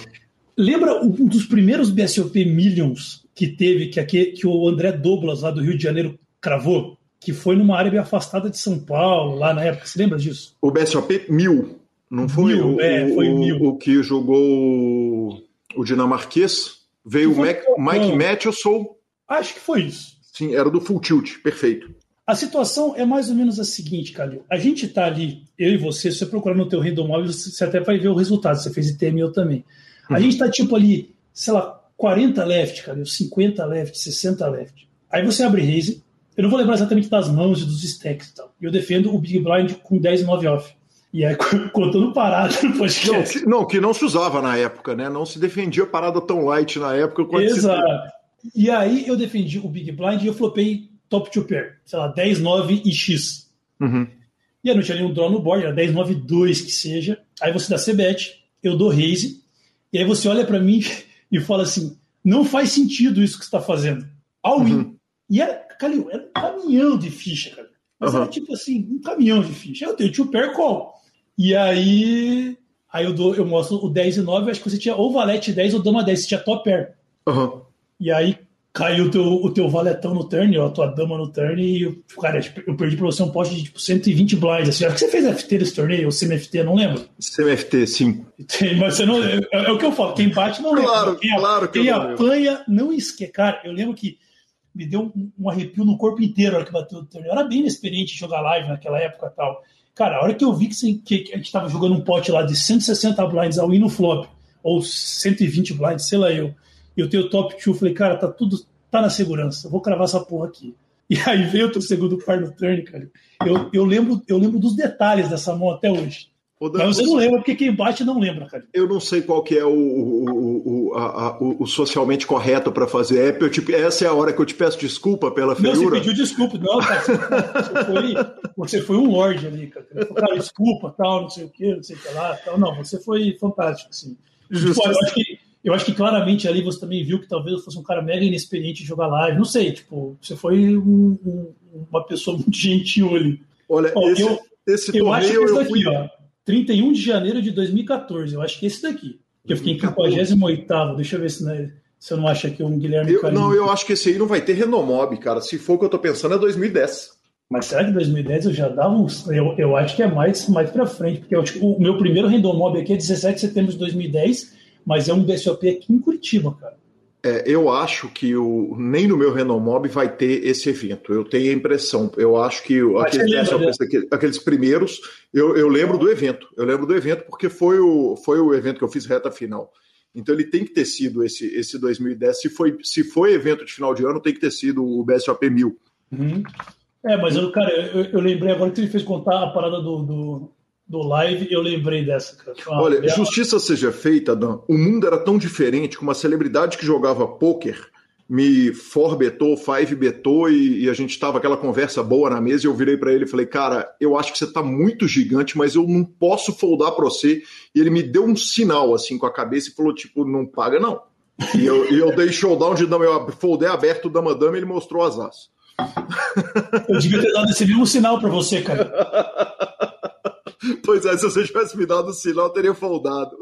Lembra um dos primeiros BSOP Millions que teve, que, aqui, que o André Douglas, lá do Rio de Janeiro, cravou? Que foi numa área bem afastada de São Paulo, lá na época. Você lembra disso? O BSOP Mil. Não foi, mil, o, é, foi o, mil. o que jogou o dinamarquês? Veio o Mac, Mike Matheson. Acho que foi isso. Sim, era do Full Tilt, perfeito. A situação é mais ou menos a seguinte, Calil. A gente está ali, eu e você, se você procurar no teu Random Móvel, você até vai ver o resultado. Você fez ITM eu também. A uhum. gente está tipo ali, sei lá, 40 left, Calil, 50 left, 60 left. Aí você abre raise. Eu não vou lembrar exatamente das mãos e dos stacks e tal. Eu defendo o Big Blind com 10 e 9 off. E aí, contando parada no podcast. Não que, não, que não se usava na época, né? Não se defendia parada tão light na época Exato. Se... E aí eu defendi o Big Blind e eu flopei top to pair, sei lá, 10, 9 e X. Uhum. E aí não tinha nenhum draw no board, era 10, 9, 2 que seja. Aí você dá C-bet, eu dou raise, e aí você olha para mim e fala assim: não faz sentido isso que você está fazendo. All in. Uhum. E era, Calil, era um caminhão de ficha, cara. Mas uhum. era tipo assim, um caminhão de ficha. Eu tenho two pair call. E aí. Aí eu, dou, eu mostro o 10 e 9, acho que você tinha ou valete 10 ou dama 10, você tinha top pair. Uhum. E aí caiu o teu, o teu valetão no turn, ó, a tua dama no turn, e, eu, cara, eu perdi pra você um poste de tipo 120 blinds. Assim, acho que você fez FT nesse torneio, ou CMFT, não lembro. CMFT, sim. Mas você não. É, é, o que eu falo, quem bate não lembra. Claro, quem, claro que Quem apanha não esquece. Cara, eu lembro que me deu um, um arrepio no corpo inteiro a hora que bateu o torneio. Eu era bem inexperiente em jogar live naquela época e tal. Cara, a hora que eu vi que, que a gente tava jogando um pote lá de 160 blinds ao win no flop, ou 120 blinds, sei lá eu, eu tenho o top 2, falei, cara, tá tudo tá na segurança, vou cravar essa porra aqui. E aí veio o segundo par no turn, cara. Eu, eu, lembro, eu lembro dos detalhes dessa mão até hoje. Mas você não lembra, porque quem bate não lembra, cara. Eu não sei qual que é o, o, o, a, o, o socialmente correto para fazer app. Eu te, essa é a hora que eu te peço desculpa pela feiura. Não, você pediu desculpa. Não, cara, você, foi, você foi um lorde ali, cara. Cara, desculpa, tal, não sei o que, não sei o que lá. Tal. Não, você foi fantástico, assim. Tipo, eu acho que eu acho que claramente ali você também viu que talvez fosse um cara mega inexperiente em jogar live. Não sei, tipo, você foi um, um, uma pessoa muito gentil ali. Olha, esse, eu, esse eu acho que esse daqui, fui... ó, 31 de janeiro de 2014, eu acho que esse daqui. Que eu fiquei em 58 deixa eu ver se, né, se eu não acho aqui um Guilherme eu, Não, eu acho que esse aí não vai ter Renomob, cara. Se for o que eu tô pensando, é 2010. Mas será que 2010 eu já dava uns. Eu, eu acho que é mais, mais para frente, porque eu, o meu primeiro random mob aqui é 17 de setembro de 2010, mas é um BSOP aqui em Curitiba, cara. É, eu acho que o, nem no meu Renomob vai ter esse evento. Eu tenho a impressão. Eu acho que aqueles, lembra, né? aqueles, primeiros, eu, eu, lembro do evento. Eu lembro do evento porque foi o, foi o evento que eu fiz reta final. Então ele tem que ter sido esse, esse 2010. Se foi, se foi evento de final de ano, tem que ter sido o BSOP 1000. Uhum. É, mas eu, cara, eu, eu, lembrei agora que ele fez contar a parada do, do do live, eu lembrei dessa, cara. Olha, justiça seja feita, Dan. O mundo era tão diferente que uma celebridade que jogava pôquer me forbetou, five betou e, e, a gente tava aquela conversa boa na mesa e eu virei para ele e falei, cara, eu acho que você tá muito gigante, mas eu não posso foldar para você. E ele me deu um sinal assim com a cabeça e falou, tipo, não paga não. E eu, e eu dei showdown de dama, eu foldei aberto dama dama e ele mostrou as as. Eu devia ter dado esse mesmo sinal para você, cara. Pois é, se você tivesse me dado o sinal, eu teria foldado.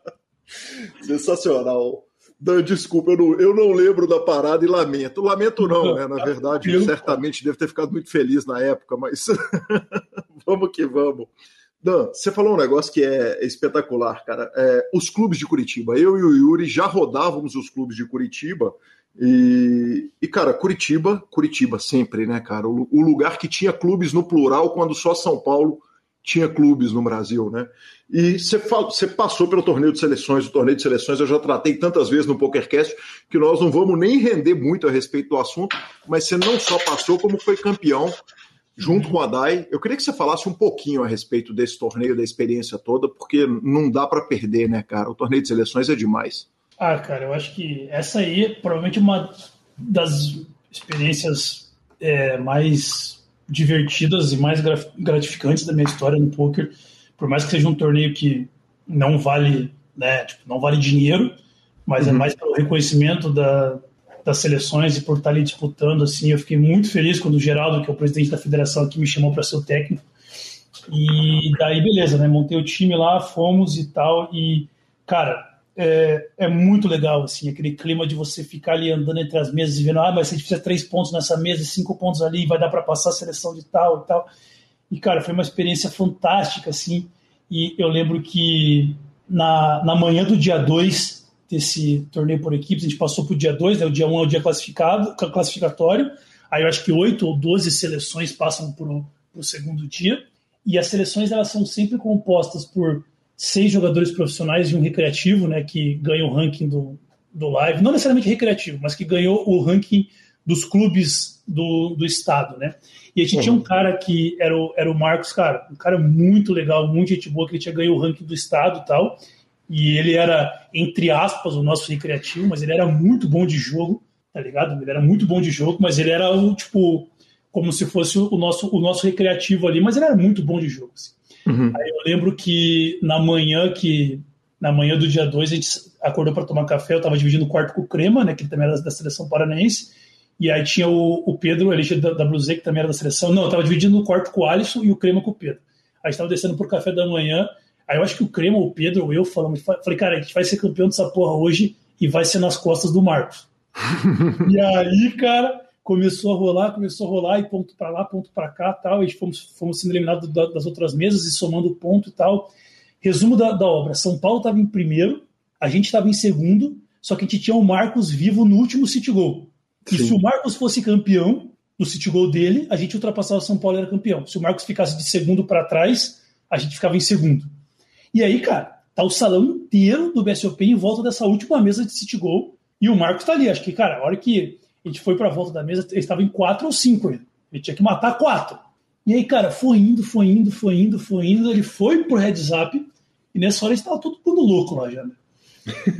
Sensacional. Dan, desculpa, eu não, eu não lembro da parada e lamento. Lamento não, né? Na verdade, certamente devo ter ficado muito feliz na época, mas vamos que vamos. Dan, você falou um negócio que é espetacular, cara. É, os clubes de Curitiba. Eu e o Yuri já rodávamos os clubes de Curitiba. E, e cara, Curitiba, Curitiba sempre, né, cara? O, o lugar que tinha clubes no plural quando só São Paulo tinha clubes no Brasil, né? E você passou pelo torneio de seleções, o torneio de seleções eu já tratei tantas vezes no PokerCast que nós não vamos nem render muito a respeito do assunto, mas você não só passou, como foi campeão junto com a DAI. Eu queria que você falasse um pouquinho a respeito desse torneio, da experiência toda, porque não dá para perder, né, cara? O torneio de seleções é demais. Ah, cara, eu acho que essa aí é provavelmente uma das experiências é, mais divertidas e mais gratificantes da minha história no poker, por mais que seja um torneio que não vale, né, tipo, não vale dinheiro, mas é uhum. é mais pelo reconhecimento da, das seleções e por estar ali disputando, assim, eu fiquei muito feliz quando o Geraldo, que é o presidente da federação aqui, me chamou para ser o técnico. E daí, beleza, né? Montei o time lá, fomos e tal. E, cara, é, é, muito legal, assim, aquele clima de você ficar ali andando entre as mesas e vendo, ah, mas a gente precisa três pontos nessa mesa e cinco pontos ali, vai dar para passar a seleção de tal e tal. E, cara, foi uma experiência fantástica, assim, e eu lembro que na, na manhã do dia 2 desse torneio por equipes, a gente passou para o dia 2, né, o dia 1 um é o dia classificado, classificatório, aí eu acho que oito ou doze seleções passam para o segundo dia, e as seleções elas são sempre compostas por seis jogadores profissionais e um recreativo, né, que ganham o ranking do, do live, não necessariamente recreativo, mas que ganhou o ranking dos clubes do, do estado, né? E a gente uhum. tinha um cara que era o, era o Marcos, cara, um cara muito legal, muito gente boa, que ele tinha ganho o ranking do estado e tal, e ele era, entre aspas, o nosso recreativo, mas ele era muito bom de jogo, tá ligado? Ele era muito bom de jogo, mas ele era o, tipo, como se fosse o nosso, o nosso recreativo ali, mas ele era muito bom de jogo, assim. Uhum. Aí eu lembro que na manhã que na manhã do dia 2 a gente acordou para tomar café, eu estava dividindo o quarto com o Crema, né, que também era da seleção paranaense, e aí tinha o, o Pedro, ele da, da Bluzê, que também era da seleção, não, eu estava dividindo o quarto com o Alisson e o Crema com o Pedro. Aí estava descendo pro café da manhã, aí eu acho que o Crema, o Pedro, eu falamos, falei, cara, a gente vai ser campeão dessa porra hoje e vai ser nas costas do Marcos. e aí, cara, começou a rolar, começou a rolar, e ponto para lá, ponto para cá, tal, e fomos, fomos sendo eliminados das outras mesas e somando ponto e tal. Resumo da, da obra: São Paulo estava em primeiro, a gente estava em segundo, só que a gente tinha o Marcos vivo no último City Goal. E se o Marcos fosse campeão do City Goal dele, a gente ultrapassava o São Paulo e era campeão. Se o Marcos ficasse de segundo para trás, a gente ficava em segundo. E aí, cara, tá o salão inteiro do BSOP em volta dessa última mesa de City Goal e o Marcos tá ali. Acho que, cara, a hora que a gente foi para a volta da mesa, ele estava em quatro ou cinco ainda. Ele tinha que matar quatro. E aí, cara, foi indo, foi indo, foi indo, foi indo. Ele foi pro heads up e nessa hora estava todo mundo louco lá já. Né?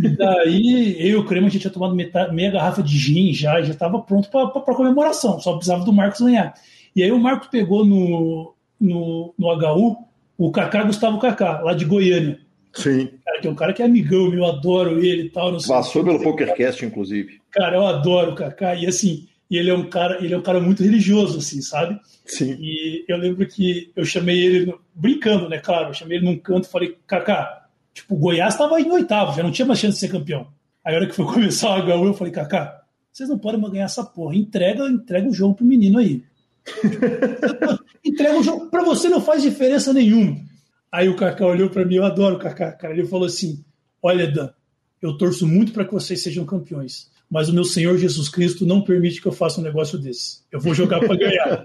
E daí, eu e o Crema, a gente tinha tomado metade, meia garrafa de gin já, já estava pronto para comemoração, só precisava do Marcos ganhar. E aí o Marcos pegou no, no, no HU o Kaká Gustavo Kaká, lá de Goiânia. Sim. Cara, que é um cara que é amigão, eu adoro ele e tal. Passou pelo PokerCast, inclusive. Cara, eu adoro o Kaká. E assim, ele é um cara, ele é um cara muito religioso, assim, sabe? Sim. E eu lembro que eu chamei ele, brincando, né, claro, eu chamei ele num canto e falei, Kaká, tipo, o Goiás estava em oitavo, já não tinha mais chance de ser campeão. Aí a hora que foi começar o HU, eu falei, Kaká, vocês não podem mais ganhar essa porra. Entrega, entrega o jogo pro menino aí. Entrega o jogo. Para você não faz diferença nenhuma. Aí o Kaká olhou para mim, eu adoro o Kaká, cara. Ele falou assim: Olha, Dan, eu torço muito para que vocês sejam campeões, mas o meu Senhor Jesus Cristo não permite que eu faça um negócio desse. Eu vou jogar para ganhar.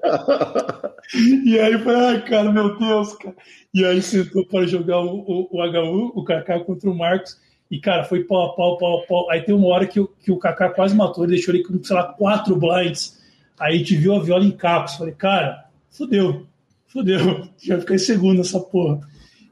e aí eu Ai, cara, meu Deus, cara. E aí sentou para jogar o, o, o HU, o Kaká contra o Marcos. E, cara, foi pau a pau, pau a pau. Aí tem uma hora que, que o Kaká quase matou, ele deixou ele com, sei lá, quatro blinds. Aí gente viu a viola em capos. Falei, cara, fudeu, fudeu. Já em segundo nessa porra.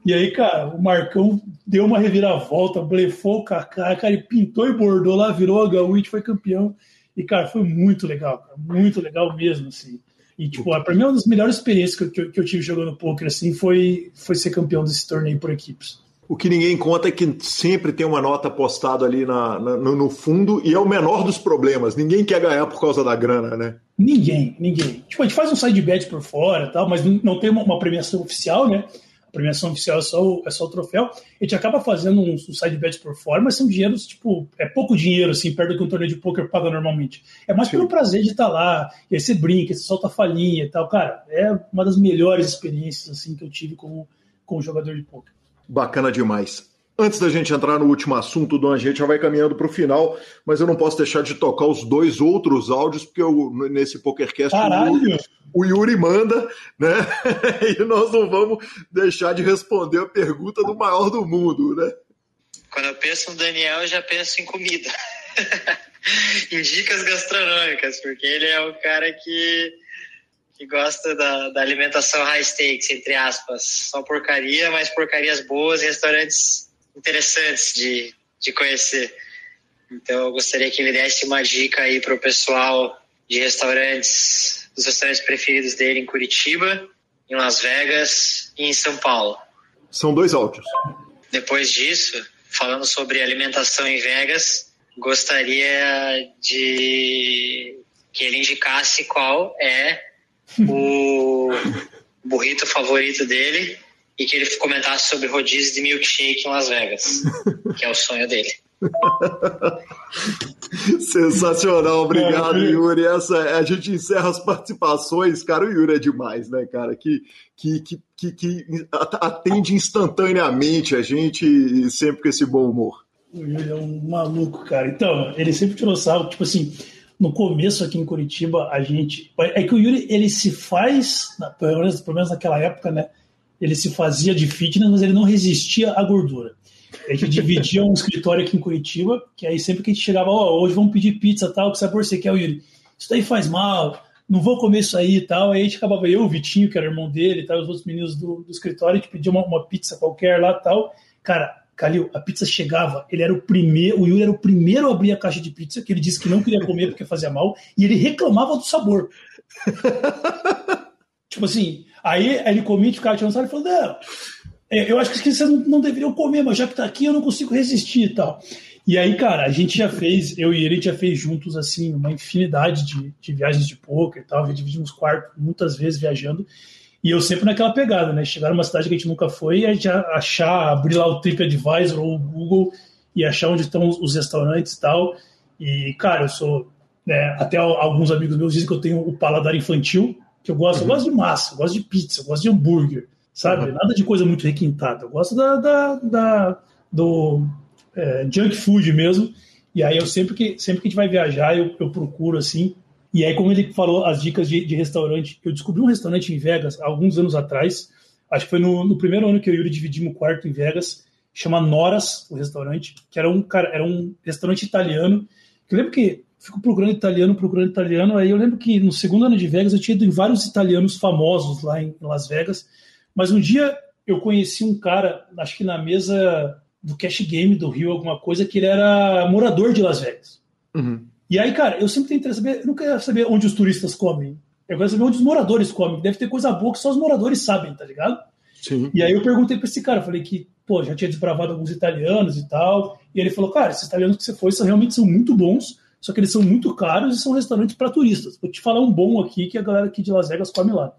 E aí, cara, o Marcão deu uma reviravolta, blefou o Kaká, cara, ele pintou e bordou lá, virou a Gawit, foi campeão. E, cara, foi muito legal, cara, muito legal mesmo, assim. E, tipo, pra mim, uma das melhores experiências que eu, que eu tive jogando poker, assim, foi, foi ser campeão desse torneio por equipes. O que ninguém conta é que sempre tem uma nota postada ali na, na no, fundo e é o menor dos problemas. Ninguém quer ganhar por causa da grana, né? Ninguém, ninguém. Tipo, a gente faz um side bet por fora tal, mas não tem uma, uma premiação oficial, né? A premiação oficial é só o, é só o troféu. A gente acaba fazendo um, um side bet por fora, mas são dinheiros, tipo, é pouco dinheiro, assim, perto do que um torneio de poker paga normalmente. É mais Sim. pelo prazer de estar lá, e aí você brinca, você solta a falinha e tal. Cara, é uma das melhores experiências, assim, que eu tive como, como jogador de poker. Bacana demais. Antes da gente entrar no último assunto, Dom, a gente já vai caminhando para o final, mas eu não posso deixar de tocar os dois outros áudios, porque eu, nesse PokerCast o, o Yuri manda, né? e nós não vamos deixar de responder a pergunta do maior do mundo, né? Quando eu penso no Daniel, eu já penso em comida. em dicas gastronômicas, porque ele é o cara que que gosta da, da, alimentação high stakes, entre aspas. Só porcaria, mas porcarias boas restaurantes interessantes de, de conhecer. Então eu gostaria que ele desse uma dica aí para o pessoal de restaurantes, os restaurantes preferidos dele em Curitiba, em Las Vegas e em São Paulo. São dois áudios. Depois disso, falando sobre alimentação em Vegas, gostaria de que ele indicasse qual é o burrito favorito dele e que ele comentasse sobre rodízio de milkshake em Las Vegas, que é o sonho dele. Sensacional, obrigado, Yuri. Essa, a gente encerra as participações. Cara, o Yuri é demais, né, cara? Que, que, que, que, atende instantaneamente a gente sempre com esse bom humor. O Yuri é um maluco, cara. Então, ele sempre tirou salvo, tipo assim, no começo aqui em Curitiba, a gente. É que o Yuri, ele se faz, pelo menos, pelo menos naquela época, né? Ele se fazia de fitness, mas ele não resistia à gordura. A gente dividia um escritório aqui em Curitiba, que aí sempre que a gente chegava, ó, oh, hoje vamos pedir pizza tal, que sabor você quer, o Yuri? Isso daí faz mal, não vou comer isso aí e tal. Aí a gente acabava, eu, o Vitinho, que era irmão dele e tal, os outros meninos do, do escritório, a gente pedia uma, uma pizza qualquer lá tal. Cara, Calil, a pizza chegava, ele era o primeiro, o Yuri era o primeiro a abrir a caixa de pizza, que ele disse que não queria comer porque fazia mal, e ele reclamava do sabor. tipo assim, aí ele comia e ficava tirando sarro e falou, não, é, eu acho que vocês não deveriam comer, mas já que tá aqui eu não consigo resistir e tal. E aí, cara, a gente já fez, eu e ele já fez juntos, assim, uma infinidade de, de viagens de poker e tal, já dividimos quarto muitas vezes viajando, e eu sempre naquela pegada, né? Chegar numa cidade que a gente nunca foi e a gente achar, abrir lá o TripAdvisor ou o Google e achar onde estão os restaurantes e tal. E, cara, eu sou. Né, até alguns amigos meus dizem que eu tenho o paladar infantil, que eu gosto. Uhum. Eu gosto de massa, eu gosto de pizza, eu gosto de hambúrguer, sabe? Uhum. Nada de coisa muito requintada. Eu gosto da, da, da do é, junk food mesmo. E aí eu sempre que, sempre que a gente vai viajar, eu, eu procuro assim e aí, como ele falou as dicas de, de, restaurante, eu descobri um restaurante em Vegas há alguns anos atrás. Acho que foi no, no primeiro ano que eu e o Yuri dividimos o quarto em Vegas. Chama Noras, o restaurante, que era um, cara, era um restaurante italiano. Que eu lembro que fico procurando italiano, procurando italiano. Aí eu lembro que no segundo ano de Vegas eu tinha ido em vários italianos famosos lá em Las Vegas. Mas um dia eu conheci um cara, acho que na mesa do Cash Game do Rio, alguma coisa, que ele era morador de Las Vegas. Uhum. E aí, cara, eu sempre tentei saber, eu não quero saber onde os turistas comem. Eu quero saber onde os moradores comem. Deve ter coisa boa que só os moradores sabem, tá ligado? Sim. E aí eu perguntei pra esse cara, falei que, pô, já tinha desbravado alguns italianos e tal. E ele falou, cara, esses italianos que você foi são, realmente são muito bons, só que eles são muito caros e são restaurantes para turistas. Vou te falar um bom aqui que a galera aqui de Las Vegas come lá.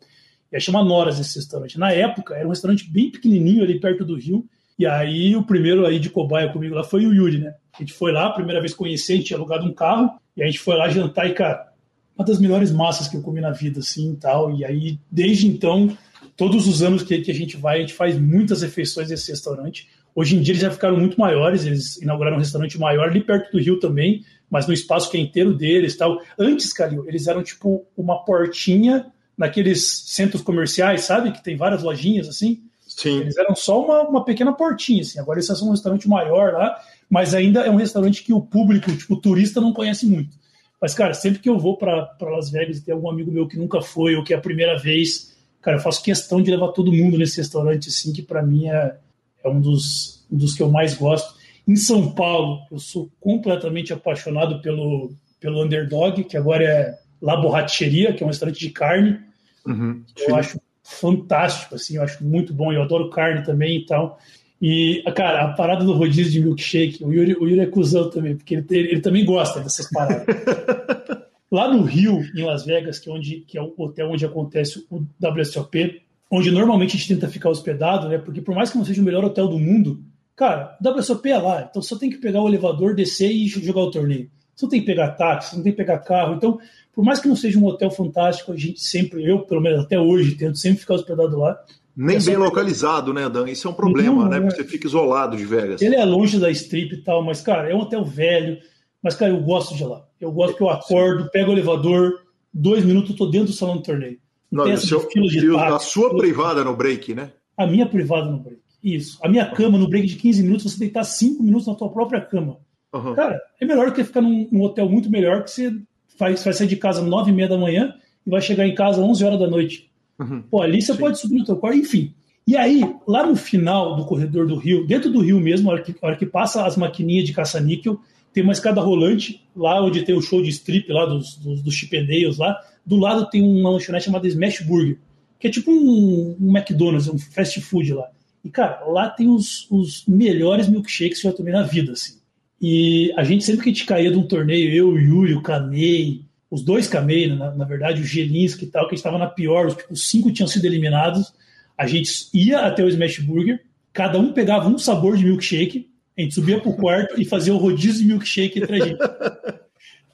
E aí chama Noras esse restaurante. Na época, era um restaurante bem pequenininho ali perto do Rio. E aí o primeiro aí de cobaia comigo lá foi o Yuri, né? A gente foi lá, primeira vez conhecer, a gente tinha alugado um carro, e a gente foi lá jantar e, cara, uma das melhores massas que eu comi na vida, assim, tal. E aí, desde então, todos os anos que a gente vai, a gente faz muitas refeições nesse restaurante. Hoje em dia eles já ficaram muito maiores, eles inauguraram um restaurante maior ali perto do Rio também, mas no espaço que é inteiro deles tal. Antes, Calil, eles eram tipo uma portinha naqueles centros comerciais, sabe? Que tem várias lojinhas assim. Sim. Eles eram só uma, uma pequena portinha, assim. Agora eles são um restaurante maior lá, mas ainda é um restaurante que o público, tipo, o turista não conhece muito. Mas, cara, sempre que eu vou para Las Vegas e tem algum amigo meu que nunca foi ou que é a primeira vez, cara, eu faço questão de levar todo mundo nesse restaurante, assim, que para mim é, é um, dos, um dos que eu mais gosto. Em São Paulo, eu sou completamente apaixonado pelo, pelo Underdog, que agora é La Borracheria, que é um restaurante de carne. Uhum, eu acho fantástico, assim, eu acho muito bom. Eu adoro carne também e tal. E, cara, a parada do rodízio de milkshake, o Yuri, o Yuri é cuzão também, porque ele, ele, ele também gosta dessas paradas. Lá no Rio, em Las Vegas, que é, onde, que é o hotel onde acontece o WSOP, onde normalmente a gente tenta ficar hospedado, né? Porque por mais que não seja o melhor hotel do mundo, cara, WSOP é lá, então só tem que pegar o elevador, descer e jogar o torneio. Você não tem que pegar táxi, não tem que pegar carro. Então, por mais que não seja um hotel fantástico, a gente sempre, eu pelo menos até hoje, tento sempre ficar hospedado lá. Nem é bem localizado, né, Dan? Isso é um problema, não, né? Porque você fica isolado de Vegas. Ele é longe da strip e tal, mas, cara, é um hotel velho. Mas, cara, eu gosto de lá. Eu gosto que eu acordo, pego o elevador, dois minutos, eu tô dentro do salão do torneio. Não, seu, de táxi, a sua privada no break, né? A minha privada no break. Isso. A minha cama no break de 15 minutos, você deitar 5 minutos na tua própria cama. Uhum. Cara, é melhor do que ficar num, num, hotel muito melhor que você faz, vai sair de casa às 9 e meia da manhã e vai chegar em casa às 11 horas da noite. Uhum. Pô, ali você Sim. pode subir no teu quarto, enfim. E aí, lá no final do corredor do rio, dentro do rio mesmo, a hora que, a hora que passa as maquininhas de caça-níquel, tem uma escada rolante, lá onde tem o show de strip lá dos, dos, dos chipendeios lá. Do lado tem uma lanchonete chamada Smash Burger, que é tipo um, um McDonald's, um fast food lá. E, cara, lá tem os, os melhores milkshakes que eu já tomei na vida, assim. E a gente sempre que a gente caía de um torneio, eu, o Yuri, o Kamei, os dois Kamei, na, na verdade, o Gelinski e tal, que estava na pior, os, tipo, cinco tinham sido eliminados a gente ia até o Smash Burger, cada um pegava um sabor de milkshake, a gente subia pro quarto e fazia o rodízio de milkshake entre a gente.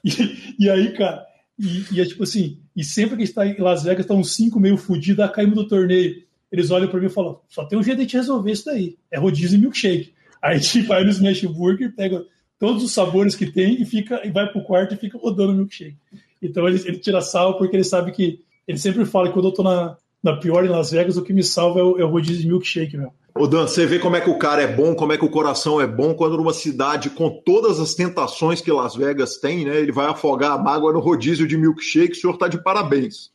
E, e aí, cara, e, e, é tipo assim, e sempre que está em Las Vegas, tá uns cinco meio fudidos, ah, caímos do torneio. Eles olham para mim e falam: só tem um jeito de gente resolver isso daí. É rodízio e milkshake. Aí a gente vai no Smash Burger, pega todos os sabores que tem e fica e vai pro quarto e fica rodando milkshake. Então ele, ele tira sal porque ele sabe que. Ele sempre fala que quando eu tô na, na pior em Las Vegas, o que me salva é o, é o rodízio de milkshake, meu. Ô Dan, você vê como é que o cara é bom, como é que o coração é bom, quando numa cidade com todas as tentações que Las Vegas tem, né? Ele vai afogar a mágoa no rodízio de milkshake, o senhor tá de parabéns.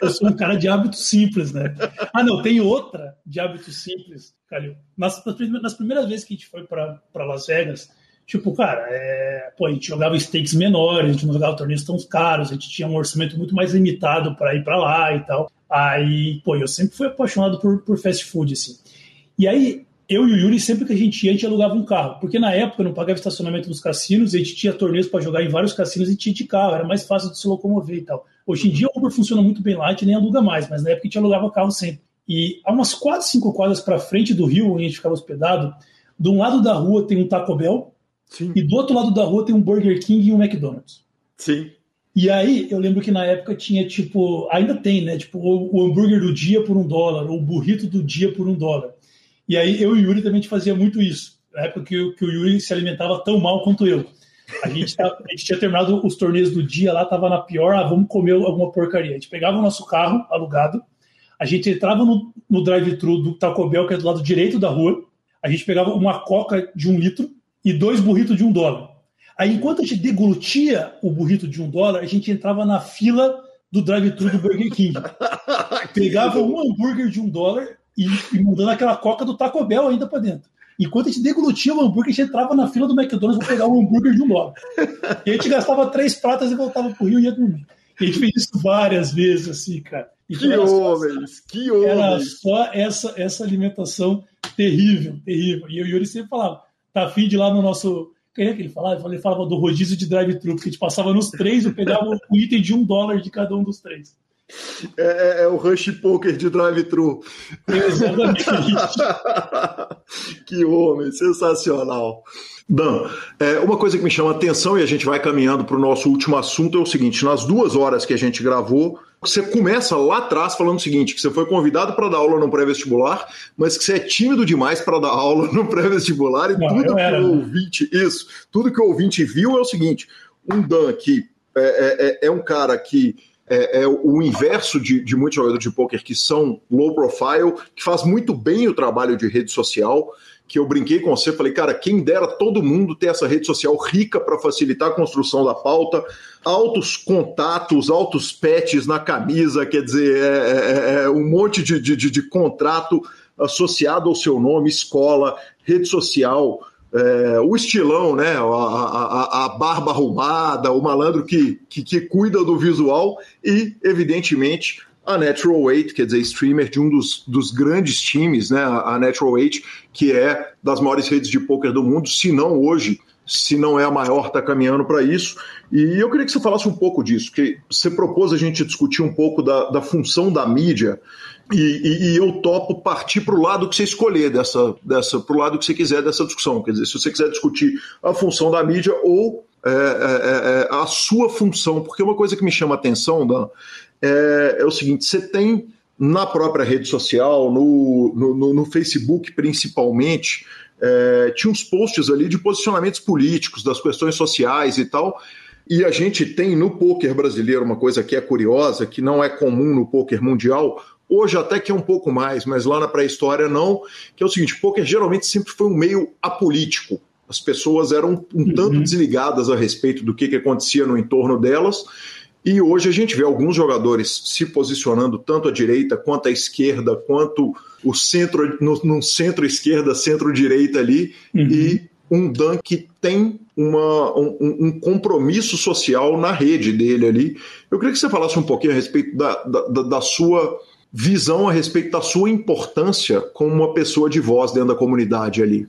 Eu sou um cara de hábitos simples, né? Ah, não, tem outra de hábitos simples, Calil. Nas, nas primeiras vezes que a gente foi para Las Vegas, Tipo, cara, é... Pô, a gente jogava stakes menores, a gente não jogava torneios tão caros, a gente tinha um orçamento muito mais limitado para ir para lá e tal. Aí, pô, eu sempre fui apaixonado por, por fast food, assim. E aí, eu e o Yuri, sempre que a gente ia, a gente alugava um carro. Porque na época não pagava estacionamento nos cassinos, a gente tinha torneios para jogar em vários cassinos e tinha de carro, era mais fácil de se locomover e tal. Hoje em dia o Uber funciona muito bem lá, a gente nem aluga mais, mas na época a gente alugava carro sempre. E há umas 4, 5 quadras para frente do rio, onde a gente ficava hospedado, de um lado da rua tem um Taco Bell, Sim. E do outro lado da rua tem um Burger King e um McDonald's. Sim. E aí, eu lembro que na época tinha, tipo, ainda tem, né? Tipo, o, hambúrguer do dia por um dólar, ou o burrito do dia por um dólar. E aí, eu e o Yuri também fazia muito isso. Na época que, que o Yuri se alimentava tão mal quanto eu. A gente, tá, a gente tinha terminado os torneios do dia lá, tava na pior, ah, vamos comer alguma porcaria. A gente pegava o nosso carro alugado, a gente entrava no, no drive-thru do Taco Bell, que é do lado direito da rua, a gente pegava uma coca de um litro, e dois burritos de um dólar. Aí, enquanto a gente deglutia o burrito de um dólar, a gente entrava na fila do drive-thru do Burger King. Pegava um hambúrguer de um dólar e, e mandando aquela coca do Taco Bell ainda para dentro. Enquanto a gente deglutia o hambúrguer, a gente entrava na fila do McDonald's para pegar um hambúrguer de um dólar. E a gente gastava três pratas e voltava pro Rio e ia dormir. E a gente fez isso várias vezes, assim, cara. Então, que homens, só, que homens! Era só essa, essa alimentação terrível, terrível. E o Yuri sempre falava, tá afim de ir lá no nosso. Quem é que ele falava? Ele falava do rodízio de drive-thru, porque a gente passava nos três e pegava o item de um dólar de cada um dos três. É, é, é, o Rush Poker de drive-thru. Exatamente. que homem, sensacional. Dan, é, uma coisa que me chama a atenção e a gente vai caminhando para o nosso último assunto é o seguinte: nas duas horas que a gente gravou, você começa lá atrás falando o seguinte: que você foi convidado para dar aula no pré-vestibular, mas que você é tímido demais para dar aula no pré-vestibular e Não, tudo que o ouvinte, isso, tudo que o ouvinte viu é o seguinte: um Dan que é, é, é, é um cara que é, é, o inverso de, de muitos jogadores de pôquer que são low profile, que faz muito bem o trabalho de rede social. Que eu brinquei com você, falei, cara, quem dera todo mundo ter essa rede social rica para facilitar a construção da pauta, altos contatos, altos patches na camisa, quer dizer, é, é, é um monte de, de, de contrato associado ao seu nome, escola, rede social, é, o estilão, né? A, a, a, barba arrumada, o malandro que, que, que, cuida do visual e, evidentemente, a Natural Weight, quer dizer, streamer de um dos, dos grandes times, né? A Natural Weight, que é das maiores redes de poker do mundo, se não hoje, se não é a maior, está caminhando para isso. E eu queria que você falasse um pouco disso, que você propôs a gente discutir um pouco da, da função da mídia e, e, e, eu topo partir para o lado que você escolher dessa, dessa para o lado que você quiser dessa discussão. Quer dizer, se você quiser discutir a função da mídia ou é, é, é, é a sua função, porque uma coisa que me chama a atenção, Dan, é, é, o seguinte: você tem na própria rede social, no, no, no Facebook principalmente, é, tinha uns posts ali de posicionamentos políticos, das questões sociais e tal. E a gente tem no poker brasileiro uma coisa que é curiosa, que não é comum no poker mundial, Hoje até que é um pouco mais, mas lá na pré-história não, que é o seguinte, poker geralmente sempre foi um meio apolítico. As pessoas eram um tanto uhum. desligadas a respeito do que, que acontecia no entorno delas, e hoje a gente vê alguns jogadores se posicionando tanto à direita quanto à esquerda, quanto o centro, no, no centro-esquerda, centro-direita ali, uhum. e um Dan que tem uma, um, um, compromisso social na rede dele ali. Eu queria que você falasse um pouquinho a respeito da, da, da sua visão a respeito da sua importância como uma pessoa de voz dentro da comunidade ali?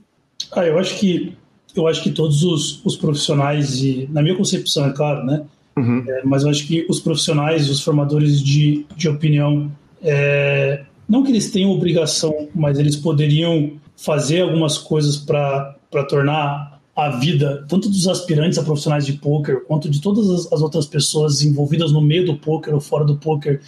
Ah, eu acho que eu acho que todos os, os profissionais e na minha concepção é claro, né? Uhum. É, mas eu acho que os profissionais, os formadores de, de opinião, é, não que eles tenham obrigação, mas eles poderiam fazer algumas coisas para tornar a vida tanto dos aspirantes a profissionais de poker quanto de todas as, as outras pessoas envolvidas no meio do poker ou fora do poker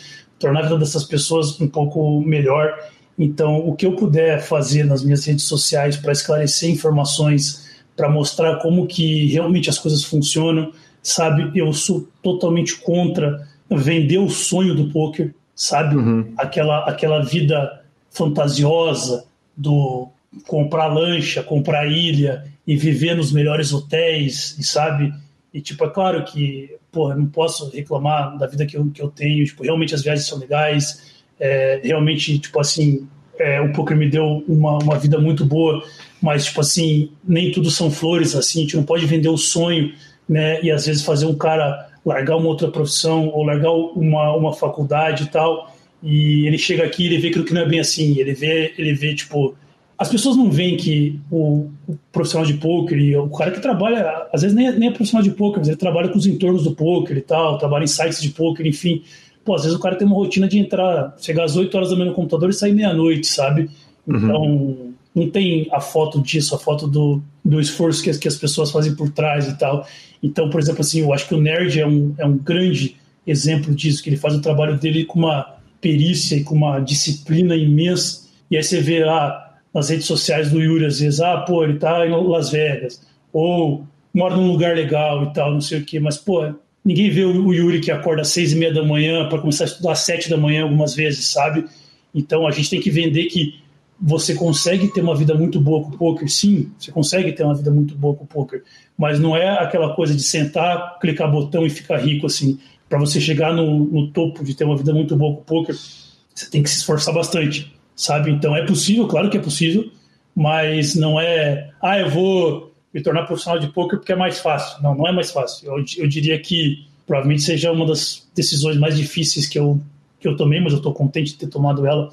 tornar a vida dessas pessoas um pouco melhor. Então, o que eu puder fazer nas minhas redes sociais para esclarecer informações, para mostrar como que realmente as coisas funcionam, sabe? Eu sou totalmente contra vender o sonho do poker, sabe? Uhum. Aquela aquela vida fantasiosa do comprar lancha, comprar ilha e viver nos melhores hotéis, e sabe? E tipo, é claro que porra, não posso reclamar da vida que eu, que eu tenho, tipo, realmente as viagens são legais, é, realmente, tipo assim, é, o poker me deu uma, uma vida muito boa, mas, tipo assim, nem tudo são flores, assim, a gente não pode vender o sonho, né, e às vezes fazer um cara largar uma outra profissão ou largar uma, uma faculdade e tal, e ele chega aqui ele vê que não é bem assim, ele vê, ele vê, tipo, as pessoas não veem que o, o profissional de poker e o cara que trabalha, às vezes nem é, nem é profissional de poker, mas ele trabalha com os entornos do poker e tal, trabalha em sites de poker, enfim. Pô, às vezes o cara tem uma rotina de entrar, chegar às 8 horas da manhã no computador e sair meia-noite, sabe? Uhum. Então, uhum. não tem a foto disso, a foto do, do esforço que as, que as pessoas fazem por trás e tal. Então, por exemplo, assim, eu acho que o Nerd é um, é um grande exemplo disso, que ele faz o trabalho dele com uma perícia e com uma disciplina imensa. E aí você vê lá, ah, nas redes sociais do Yuri, às vezes, ah, pô, ele tá em Las Vegas, ou mora num lugar legal e tal, não sei o quê, mas, pô, ninguém vê o Yuri que acorda às seis e meia da manhã para começar a estudar às sete da manhã algumas vezes, sabe? Então a gente tem que vender que você consegue ter uma vida muito boa com o poker, sim, você consegue ter uma vida muito boa com o poker, mas não é aquela coisa de sentar, clicar botão e ficar rico assim. Para você chegar no, no topo de ter uma vida muito boa com o poker, você tem que se esforçar bastante sabe? Então é possível, claro que é possível, mas não é, ah, eu vou me tornar profissional de poker porque é mais fácil. Não, não é mais fácil. Eu, eu diria que provavelmente seja uma das decisões mais difíceis que eu, que eu tomei, mas eu estou contente de ter tomado ela.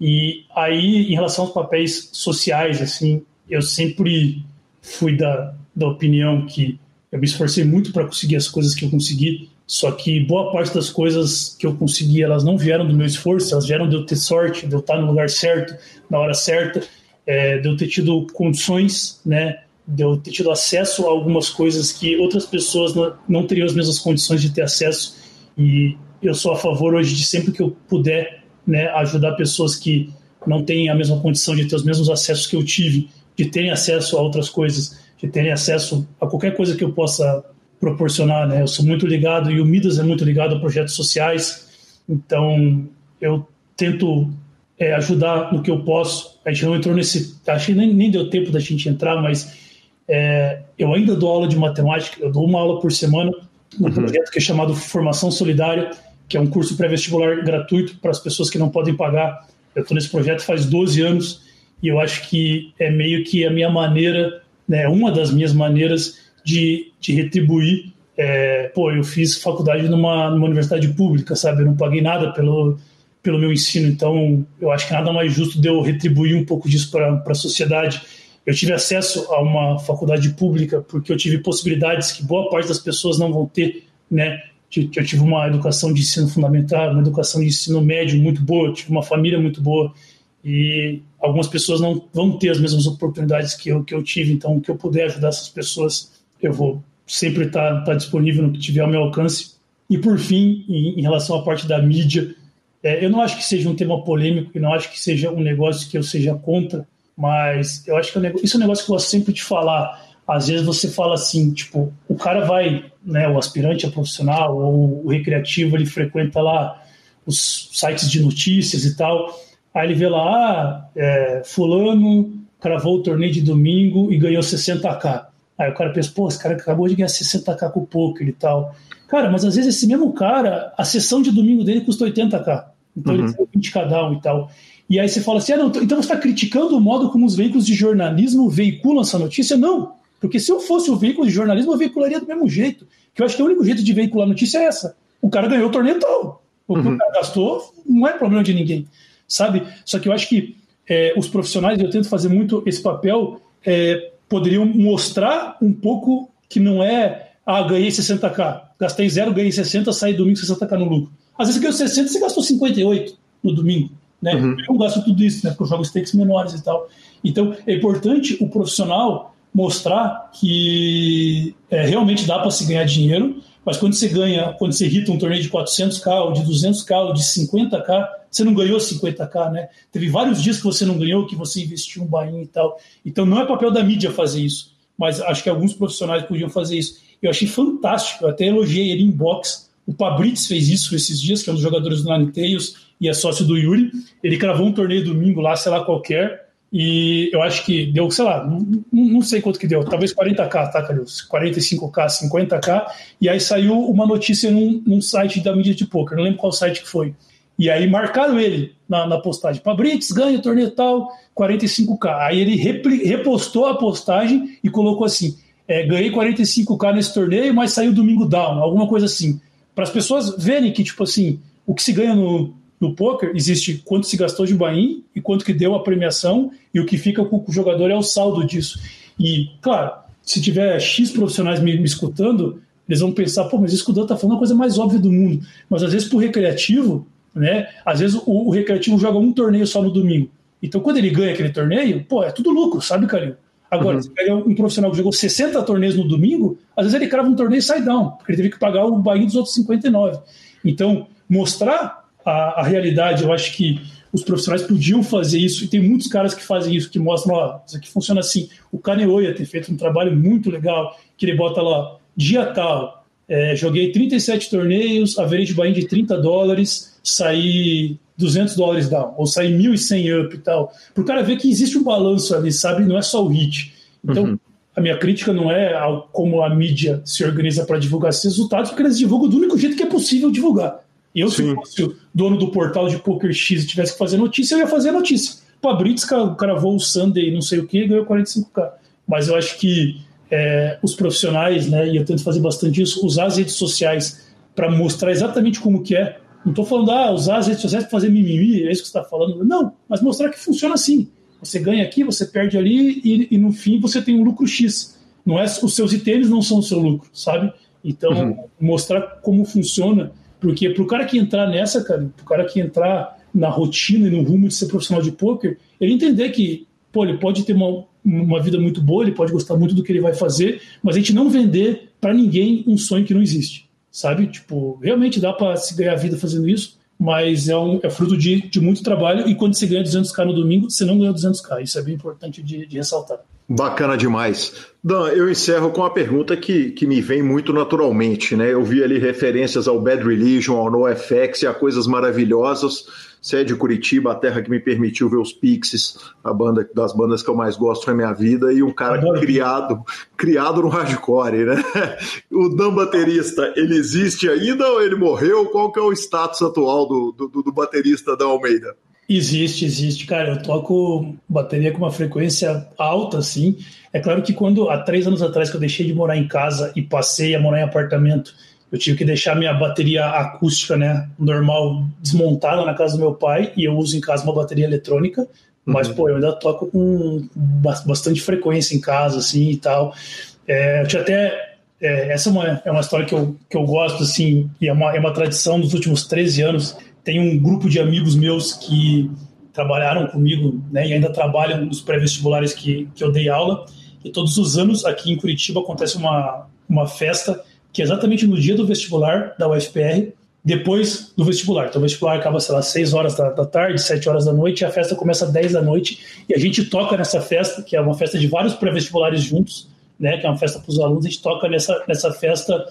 E aí, em relação aos papéis sociais, assim, eu sempre fui da, da opinião que eu me esforcei muito para conseguir as coisas que eu consegui, Só que boa parte das coisas que eu consegui, elas não vieram do meu esforço, elas vieram de eu ter sorte, de eu estar no lugar certo, na hora certa, é, de eu ter tido condições, né, de eu ter tido acesso a algumas coisas que outras pessoas não, teriam as mesmas condições de ter acesso. E eu sou a favor hoje de sempre que eu puder né, ajudar pessoas que não têm a mesma condição de ter os mesmos acessos que eu tive, de terem acesso a outras coisas, de terem acesso a qualquer coisa que eu possa proporcionar, né? Eu sou muito ligado e o Midas é muito ligado a projetos sociais, então eu tento é, ajudar no que eu posso. A gente não entrou nesse, acho que nem, nem deu tempo da gente entrar, mas é, eu ainda dou aula de matemática. Eu dou uma aula por semana num uhum. projeto que é chamado Formação Solidária, que é um curso pré-vestibular gratuito para as pessoas que não podem pagar. Eu estou nesse projeto faz 12 anos e eu acho que é meio que a minha maneira, né, uma das minhas maneiras de, de retribuir. É, pô, eu fiz faculdade numa, numa universidade pública, sabe? Eu não paguei nada pelo, pelo meu ensino, então eu acho que nada mais justo de eu retribuir um pouco disso para a sociedade. Eu tive acesso a uma faculdade pública porque eu tive possibilidades que boa parte das pessoas não vão ter, né? Eu tive uma educação de ensino fundamental, uma educação de ensino médio muito boa, tive uma família muito boa e algumas pessoas não vão ter as mesmas oportunidades que eu, que eu tive, então o que eu puder ajudar essas pessoas eu vou sempre estar tá, tá disponível no que tiver ao meu alcance. E por fim, em, em relação à parte da mídia, é, eu não acho que seja um tema polêmico, e não acho que seja um negócio que eu seja contra, mas eu acho que é isso é um negócio que eu gosto sempre de falar. Às vezes você fala assim, tipo, o cara vai, né, o aspirante a profissional ou o recreativo, ele frequenta lá os sites de notícias e tal, aí ele vê lá, ah, é, fulano cravou o torneio de domingo e ganhou 60k. Aí o cara pensa, pô, esse cara acabou de ganhar 60k com o poker e tal. Cara, mas às vezes esse mesmo cara, a sessão de domingo dele custa 80k. Então uhum. ele tem 20 cada um e tal. E aí você fala assim, ah, não, então você está criticando o modo como os veículos de jornalismo veiculam essa notícia? Não, porque se eu fosse o veículo de jornalismo, eu veicularia do mesmo jeito. Que eu acho que o único jeito de veicular a notícia é essa. O cara ganhou o torneio tal. O que uhum. o cara gastou não é problema de ninguém, sabe? Só que eu acho que é, os profissionais, eu tento fazer muito esse papel é, poderiam mostrar um pouco que não é, ah, ganhei 60k, gastei zero, ganhei 60, saí domingo 60k no lucro. Às vezes você ganhou 60 você gastou 58 no domingo. Né? Uhum. Eu não gasto tudo isso, né? porque eu jogo stakes menores e tal. Então, é importante o profissional mostrar que é, realmente dá para se ganhar dinheiro, mas quando você ganha, quando você irrita um torneio de 400k, ou de 200k, ou de 50k, você não ganhou 50k, né? Teve vários dias que você não ganhou, que você investiu um bainho e tal. Então não é papel da mídia fazer isso, mas acho que alguns profissionais podiam fazer isso. Eu achei fantástico, eu até elogiei ele em box. O Pabrits fez isso esses dias, que é um dos jogadores do Nine Tails e é sócio do Yuri. Ele cravou um torneio domingo lá, sei lá qualquer, e eu acho que deu, sei lá, não, não sei quanto que deu, talvez 40k, tá, Carlos? 45k, 50k. E aí saiu uma notícia num, num site da mídia de poker, não lembro qual site que foi. E aí marcaram ele na, na postagem. Pabrits ganha torneio tal, 45k. Aí ele repli, repostou a postagem e colocou assim: é, ganhei 45k nesse torneio, mas saiu domingo down, alguma coisa assim. Para as pessoas verem que, tipo assim, o que se ganha no, no poker existe quanto se gastou de buy e quanto que deu a premiação e o que fica com o jogador é o saldo disso. E, claro, se tiver X profissionais me, me escutando, eles vão pensar, pô, mas isso que o Dan tá falando é a coisa mais óbvia do mundo. Mas às vezes pro recreativo, né? Às vezes o, o recreativo joga um torneio só no domingo. Então quando ele ganha aquele torneio, pô, é tudo lucro, sabe, Calil? Agora, uhum. você pega um profissional que jogou 60 torneios no domingo, às vezes ele crava um torneio e sai down, porque ele teve que pagar o buy dos outros 59. Então, mostrar a, a, realidade, eu acho que os profissionais podiam fazer isso, e tem muitos caras que fazem isso, que mostram, ó, isso aqui funciona assim. O Kaneoya tem feito um trabalho muito legal, que ele bota lá, dia tal, é, joguei 37 torneios, average buy de 30 dólares, saí 200 dólares down, ou saí 1.100 up e tal. Para o cara ver que existe um balanço ali, sabe? Não é só o hit. Então, uhum. a minha crítica não é ao, como a mídia se organiza para divulgar esses resultados, porque eles divulgam do único jeito que é possível divulgar. Eu, Sim. se fosse o dono do portal de Poker X e tivesse que fazer notícia, eu ia fazer notícia. Pô, a Brits cravou o Sunday, não sei o que, ganhou 45k. Mas eu acho que é, os profissionais, né, e eu tento fazer bastante isso, usar as redes sociais para mostrar exatamente como que é. Não estou falando, ah, usar as redes sociais para fazer mimimi, é isso que você está falando. Não, mas mostrar que funciona assim. Você ganha aqui, você perde ali e, e no fim você tem um lucro X. Não é, os seus itens não são o seu lucro, sabe? Então, uhum. mostrar como funciona, porque para o cara que entrar nessa, cara, para o cara que entrar na rotina e no rumo de ser profissional de poker, ele entender que, pô, ele pode ter uma, uma vida muito boa, ele pode gostar muito do que ele vai fazer, mas a gente não vender para ninguém um sonho que não existe, sabe? Tipo, realmente dá para se ganhar vida fazendo isso, mas é, um, é fruto de, de muito trabalho e quando você ganha 200k no domingo, você não ganha 200k. Isso é bem importante de, de ressaltar. Bacana demais. Dan, eu encerro com uma pergunta que, que me vem muito naturalmente, né? Eu vi ali referências ao Bad Religion, ao NoFX e a coisas maravilhosas. Você é de Curitiba, a terra que me permitiu ver os Pixies, a banda das bandas que eu mais gosto na minha vida, e um cara criado, criado no hardcore, né? O Dan baterista, ele existe ainda ou ele morreu? Qual que é o status atual do, do, do baterista da Almeida? Existe, existe, cara. Eu toco bateria com uma frequência alta, assim. É claro que quando, há três anos atrás, que eu deixei de morar em casa e passei a morar em apartamento, eu tive que deixar minha bateria acústica, né, normal, desmontada na casa do meu pai, e eu uso em casa uma bateria eletrônica. Mas, uhum. pô, eu ainda toco com bastante frequência em casa, assim, e tal. É, eu tinha até... É, essa é uma, é uma história que eu, que eu gosto, assim, e é uma, é uma tradição dos últimos 13 anos tem um grupo de amigos meus que trabalharam comigo né, e ainda trabalham nos pré-vestibulares que, que eu dei aula. E todos os anos aqui em Curitiba acontece uma, uma festa que é exatamente no dia do vestibular da UFPR, depois do vestibular. Então o vestibular acaba, sei lá, 6 horas da, da, tarde, 7 horas da noite, e a festa começa às 10 da noite, e a gente toca nessa festa, que é uma festa de vários pré-vestibulares juntos, né, que é uma festa para os alunos, a gente toca nessa, nessa festa.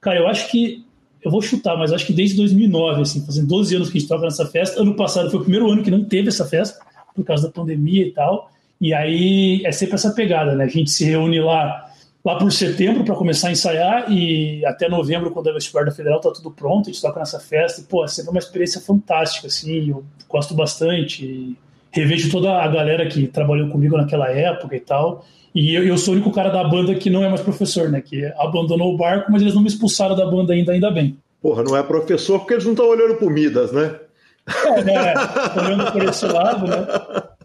Cara, eu acho que eu vou chutar, mas acho que desde 2009, assim, fazendo 12 anos que a gente toca nessa festa. Ano passado foi o primeiro ano que não teve essa festa, por causa da pandemia e tal. E aí é sempre essa pegada, né? A gente se reúne lá, lá por setembro para começar a ensaiar e até novembro, quando é o vestibular da Federal, tá tudo pronto, a gente toca nessa festa. E, pô, é sempre uma experiência fantástica, assim, eu gosto bastante. Revejo toda a galera que trabalhou comigo naquela época e tal. E eu, eu, sou o único cara da banda que não é mais professor, né? Que abandonou o barco, mas eles não me expulsaram da banda ainda, ainda bem. Porra, não é professor porque eles não estão olhando por Midas, né? É, né? Olhando por esse lado, né?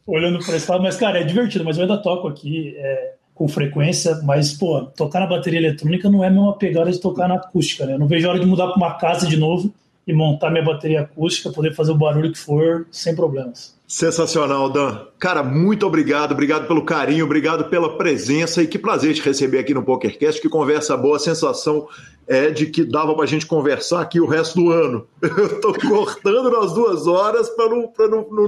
Olhando por esse lado, mas, cara, é divertido, mas eu ainda toco aqui é, com frequência, mas, pô, tocar na bateria eletrônica não é a mesma pegada de tocar na acústica, né? Eu não vejo a hora de mudar para uma casa de novo e montar minha bateria acústica, poder fazer o barulho que for, sem problemas. Sensacional, Dan. Cara, muito obrigado, obrigado pelo carinho, obrigado pela presença e que prazer te receber aqui no PokerCast. Que conversa boa, a sensação é de que dava pra gente conversar aqui o resto do ano. Eu tô cortando nas duas horas para não, pra não, não,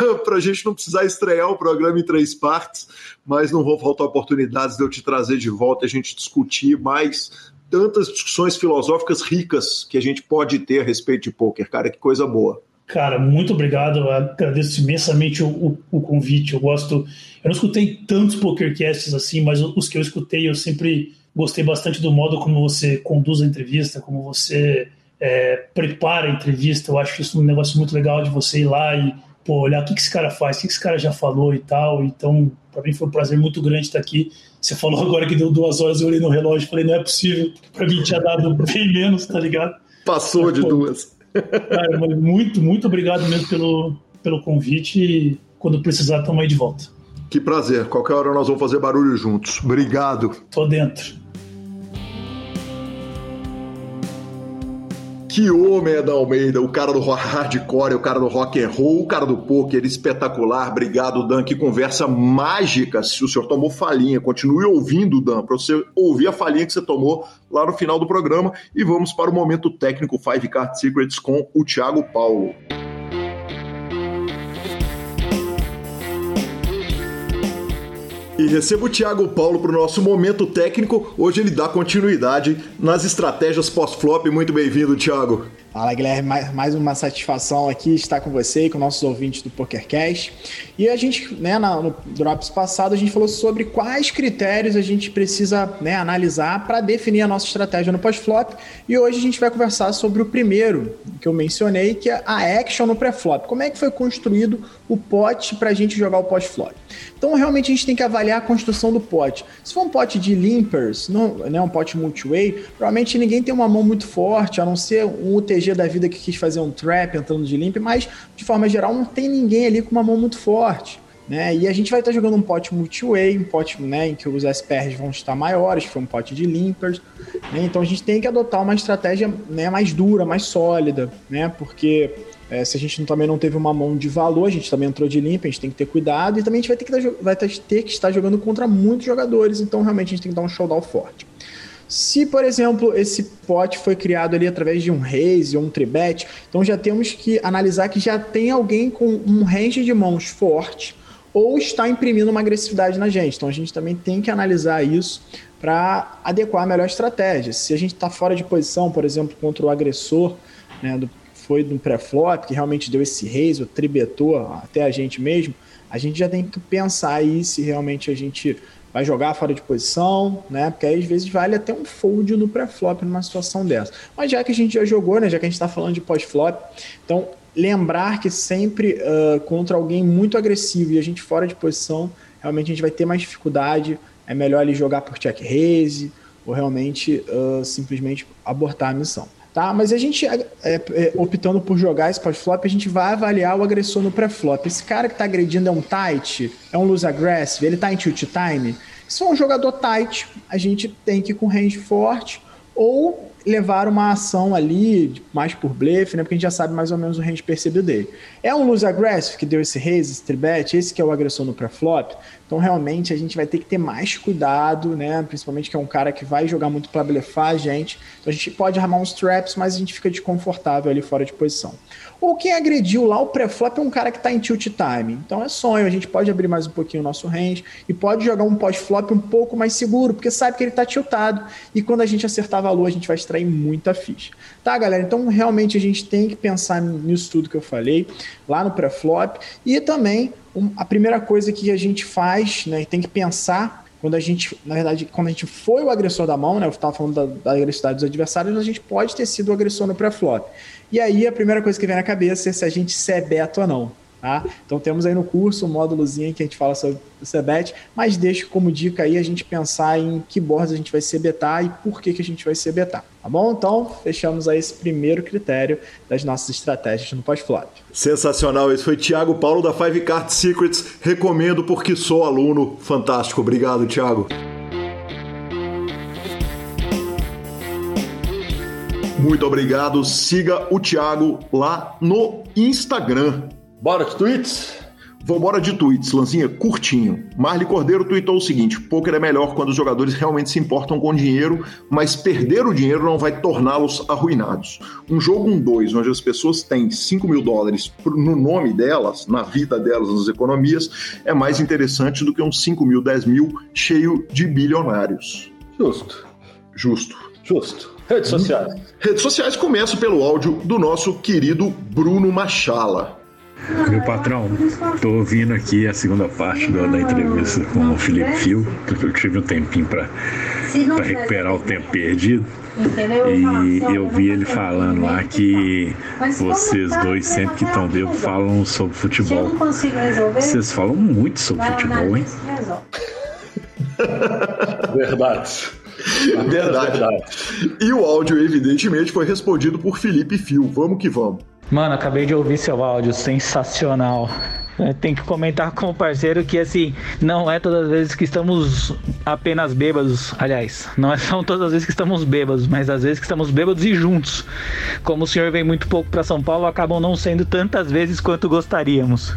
não, pra gente não precisar estrear o programa em três partes, mas não vão faltar oportunidades de eu te trazer de volta a gente discutir mais tantas discussões filosóficas ricas que a gente pode ter a respeito de poker, cara, que coisa boa. Cara, muito obrigado. Eu agradeço imensamente o, o, o, convite. Eu gosto. Eu não escutei tantos pokercasts assim, mas os que eu escutei eu sempre gostei bastante do modo como você conduz a entrevista, como você é, prepara a entrevista. Eu acho isso um negócio muito legal de você ir lá e pô, olhar o que, que esse cara faz, o que, que esse cara já falou e tal. Então, para mim foi um prazer muito grande estar aqui. Você falou agora que deu duas horas, eu olhei no relógio e falei, não é possível, para mim tinha dado bem menos, tá ligado? Passou mas, de pô, duas. Cara, muito, muito obrigado mesmo pelo, pelo convite e quando precisar, estamos aí de volta. Que prazer. Qualquer hora nós vamos fazer barulho juntos. Obrigado. Tô dentro. Que homem é da Almeida, o cara do hardcore, o cara do rock and roll, o cara do poker, espetacular. Obrigado, Dan. Que conversa mágica. Se o senhor tomou falinha, continue ouvindo, Dan, para você ouvir a falinha que você tomou lá no final do programa. E vamos para o momento técnico Five Card Secrets com o Thiago Paulo. E recebo o Thiago Paulo para o nosso momento técnico. Hoje ele dá continuidade nas estratégias pós-flop. Muito bem-vindo, Thiago. Fala, Guilherme. Mais uma satisfação aqui estar com você e com nossos ouvintes do PokerCast. E a gente, né, no Drops passado, a gente falou sobre quais critérios a gente precisa né, analisar para definir a nossa estratégia no pós-flop. E hoje a gente vai conversar sobre o primeiro que eu mencionei, que é a action no pré-flop. Como é que foi construído o pote para a gente jogar o pós-flop? Então, realmente, a gente tem que avaliar a construção do pote. Se for um pote de limpers, não, né, um pote multi-way, provavelmente ninguém tem uma mão muito forte, a não ser um UTG da vida que quis fazer um trap entrando de limp, mas, de forma geral, não tem ninguém ali com uma mão muito forte. Né? E a gente vai estar jogando um pote multi-way, um pote né, em que os SPRs vão estar maiores, que foi um pote de limpers. Né? Então a gente tem que adotar uma estratégia né, mais dura, mais sólida, né? Porque é, se a gente também não teve uma mão de valor, a gente também entrou de limpa, a gente tem que ter cuidado e também a gente vai ter que, vai ter que estar jogando contra muitos jogadores, então realmente a gente tem que dar um showdown forte. Se, por exemplo, esse pote foi criado ali através de um raise ou um tribet, então já temos que analisar que já tem alguém com um range de mãos forte ou está imprimindo uma agressividade na gente. Então a gente também tem que analisar isso para adequar a melhor estratégia. Se a gente está fora de posição, por exemplo, contra o agressor, né, do, foi no pré-flop, que realmente deu esse raise, ou tribetou até a gente mesmo, a gente já tem que pensar aí se realmente a gente vai jogar fora de posição, né? Porque aí às vezes vale até um fold no pré-flop numa situação dessa. Mas já que a gente já jogou, né? Já que a gente está falando de pós-flop, então lembrar que sempre uh, contra alguém muito agressivo e a gente fora de posição, realmente a gente vai ter mais dificuldade. É melhor ali jogar por check raise ou realmente uh, simplesmente abortar a missão. Tá? Mas a gente, é, é, optando por jogar esse pós-flop, a gente vai avaliar o agressor no pré-flop. Esse cara que está agredindo é um tight, é um loose aggressive, ele está em tilt time. Se for um jogador tight, a gente tem que ir com range forte ou levar uma ação ali, mais por blefe, né? Porque a gente já sabe mais ou menos o range percebido dele. É um lose aggressive que deu esse raise, esse tribet, esse que é o agressor no pré-flop. Então, realmente, a gente vai ter que ter mais cuidado, né? Principalmente que é um cara que vai jogar muito para blefar a gente. Então, a gente pode armar uns traps, mas a gente fica desconfortável ali fora de posição. Ou quem agrediu lá o pré-flop é um cara que está em tilt time. Então é sonho, a gente pode abrir mais um pouquinho o nosso range e pode jogar um pós-flop um pouco mais seguro, porque sabe que ele está tiltado e quando a gente acertar valor a gente vai extrair muita ficha. Tá, galera? Então realmente a gente tem que pensar nisso tudo que eu falei lá no pré-flop e também um, a primeira coisa que a gente faz, né, tem que pensar quando a gente, na verdade, quando a gente foi o agressor da mão, né? Eu estava falando da, da agressividade dos adversários, a gente pode ter sido o agressor no pré-flop. E aí a primeira coisa que vem na cabeça é se a gente se é beta ou não. Tá? Então temos aí no curso um módulozinho que a gente fala sobre o CBET, mas deixo como dica aí a gente pensar em que boards a gente vai CBetar e por que, que a gente vai CBetar. Tá bom? Então fechamos aí esse primeiro critério das nossas estratégias no pós-flop. Sensacional, esse foi Thiago Paulo da Five Card Secrets. Recomendo porque sou aluno. Fantástico, obrigado, Thiago. Muito obrigado. Siga o Thiago lá no Instagram. Bora de tweets? Vambora de tweets, Lanzinha, curtinho. Marley Cordeiro tweetou o seguinte: poker é melhor quando os jogadores realmente se importam com dinheiro, mas perder o dinheiro não vai torná-los arruinados. Um jogo 1-2, um onde as pessoas têm 5 mil dólares no nome delas, na vida delas, nas economias, é mais interessante do que um 5 mil, 10 mil cheio de bilionários. Justo. Justo. Justo. Redes sociais. Redes sociais começam pelo áudio do nosso querido Bruno Machala. Meu patrão, tô ouvindo aqui a segunda parte da, da entrevista com o Felipe Fio, porque eu tive um tempinho para recuperar o tempo perdido. E eu vi ele falando lá que vocês dois, sempre que estão bêbados, falam sobre futebol. Vocês falam muito sobre futebol, hein? Verdade. Verdade. Verdade. E o áudio, evidentemente, foi respondido por Felipe Fio. Vamos que vamos. Mano, acabei de ouvir seu áudio, sensacional. Tem que comentar com o parceiro que assim, não é todas as vezes que estamos apenas bêbados. Aliás, não é são todas as vezes que estamos bêbados, mas às vezes que estamos bêbados e juntos. Como o senhor vem muito pouco para São Paulo, acabam não sendo tantas vezes quanto gostaríamos.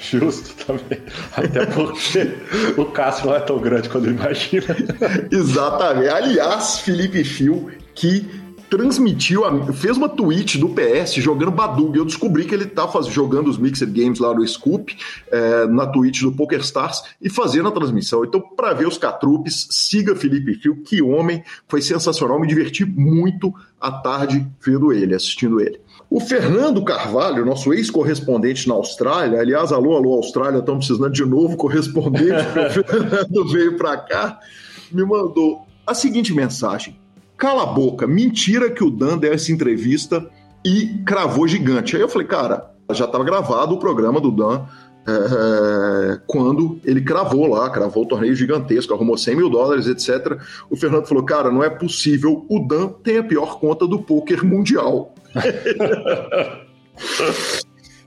Justo também. Até porque o Cássio não é tão grande quando imagina. Exatamente. Aliás, Felipe Fio, que transmitiu, fez uma tweet do PS jogando Badug. Eu descobri que ele tá faz, jogando os Mixed Games lá no Scoop, é, na tweet do PokerStars, e fazendo a transmissão. Então, para ver os catrupes, siga Felipe Fio, que homem, foi sensacional, me diverti muito à tarde vendo ele, assistindo ele. O Fernando Carvalho, nosso ex-correspondente na Austrália, aliás, alô, alô, Austrália, estamos precisando de novo correspondente, o Fernando veio para cá, me mandou a seguinte mensagem: Cala a boca, mentira que o Dan deu essa entrevista e cravou gigante. Aí eu falei, cara, já estava gravado o programa do Dan é, quando ele cravou lá, cravou o torneio gigantesco, arrumou 100 mil dólares, etc. O Fernando falou, cara, não é possível, o Dan tem a pior conta do poker mundial.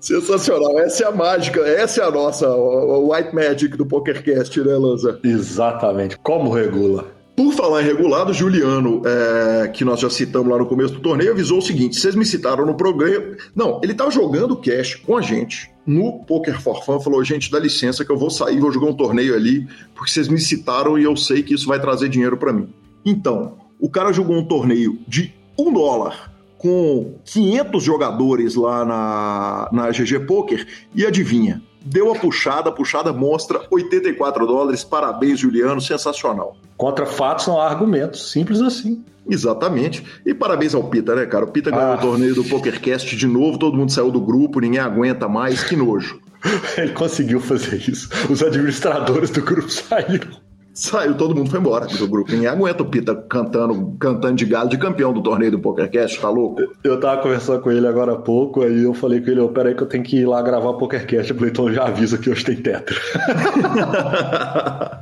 Sensacional, essa é a mágica, essa é a nossa White Magic do PokerCast, né, Lanza? Exatamente, como regula. Por falar em regulado, Juliano, é, que nós já citamos lá no começo do torneio, avisou o seguinte: vocês me citaram no programa. Não, ele estava jogando cash com a gente no Poker for Fun, falou: gente, dá licença que eu vou sair, vou jogar um torneio ali, porque vocês me citaram e eu sei que isso vai trazer dinheiro para mim. Então, o cara jogou um torneio de um dólar com 500 jogadores lá na, na GG Poker e adivinha, deu a puxada, a puxada mostra 84 dólares. Parabéns, Juliano, sensacional. Contra fatos não há argumentos, simples assim. Exatamente. E parabéns ao Pita, né, cara? O Pita ganhou ah. o torneio do PokerCast de novo, todo mundo saiu do grupo, ninguém aguenta mais, que nojo. Ele conseguiu fazer isso. Os administradores do grupo saíram. Saiu, todo mundo foi embora do grupo. Ninguém aguenta o Pita cantando, cantando de galo de campeão do torneio do PokerCast, tá louco? Eu tava conversando com ele agora há pouco, aí eu falei com ele, oh, peraí que eu tenho que ir lá gravar PokerCast. Eu falei, então já avisa que hoje tem tetra.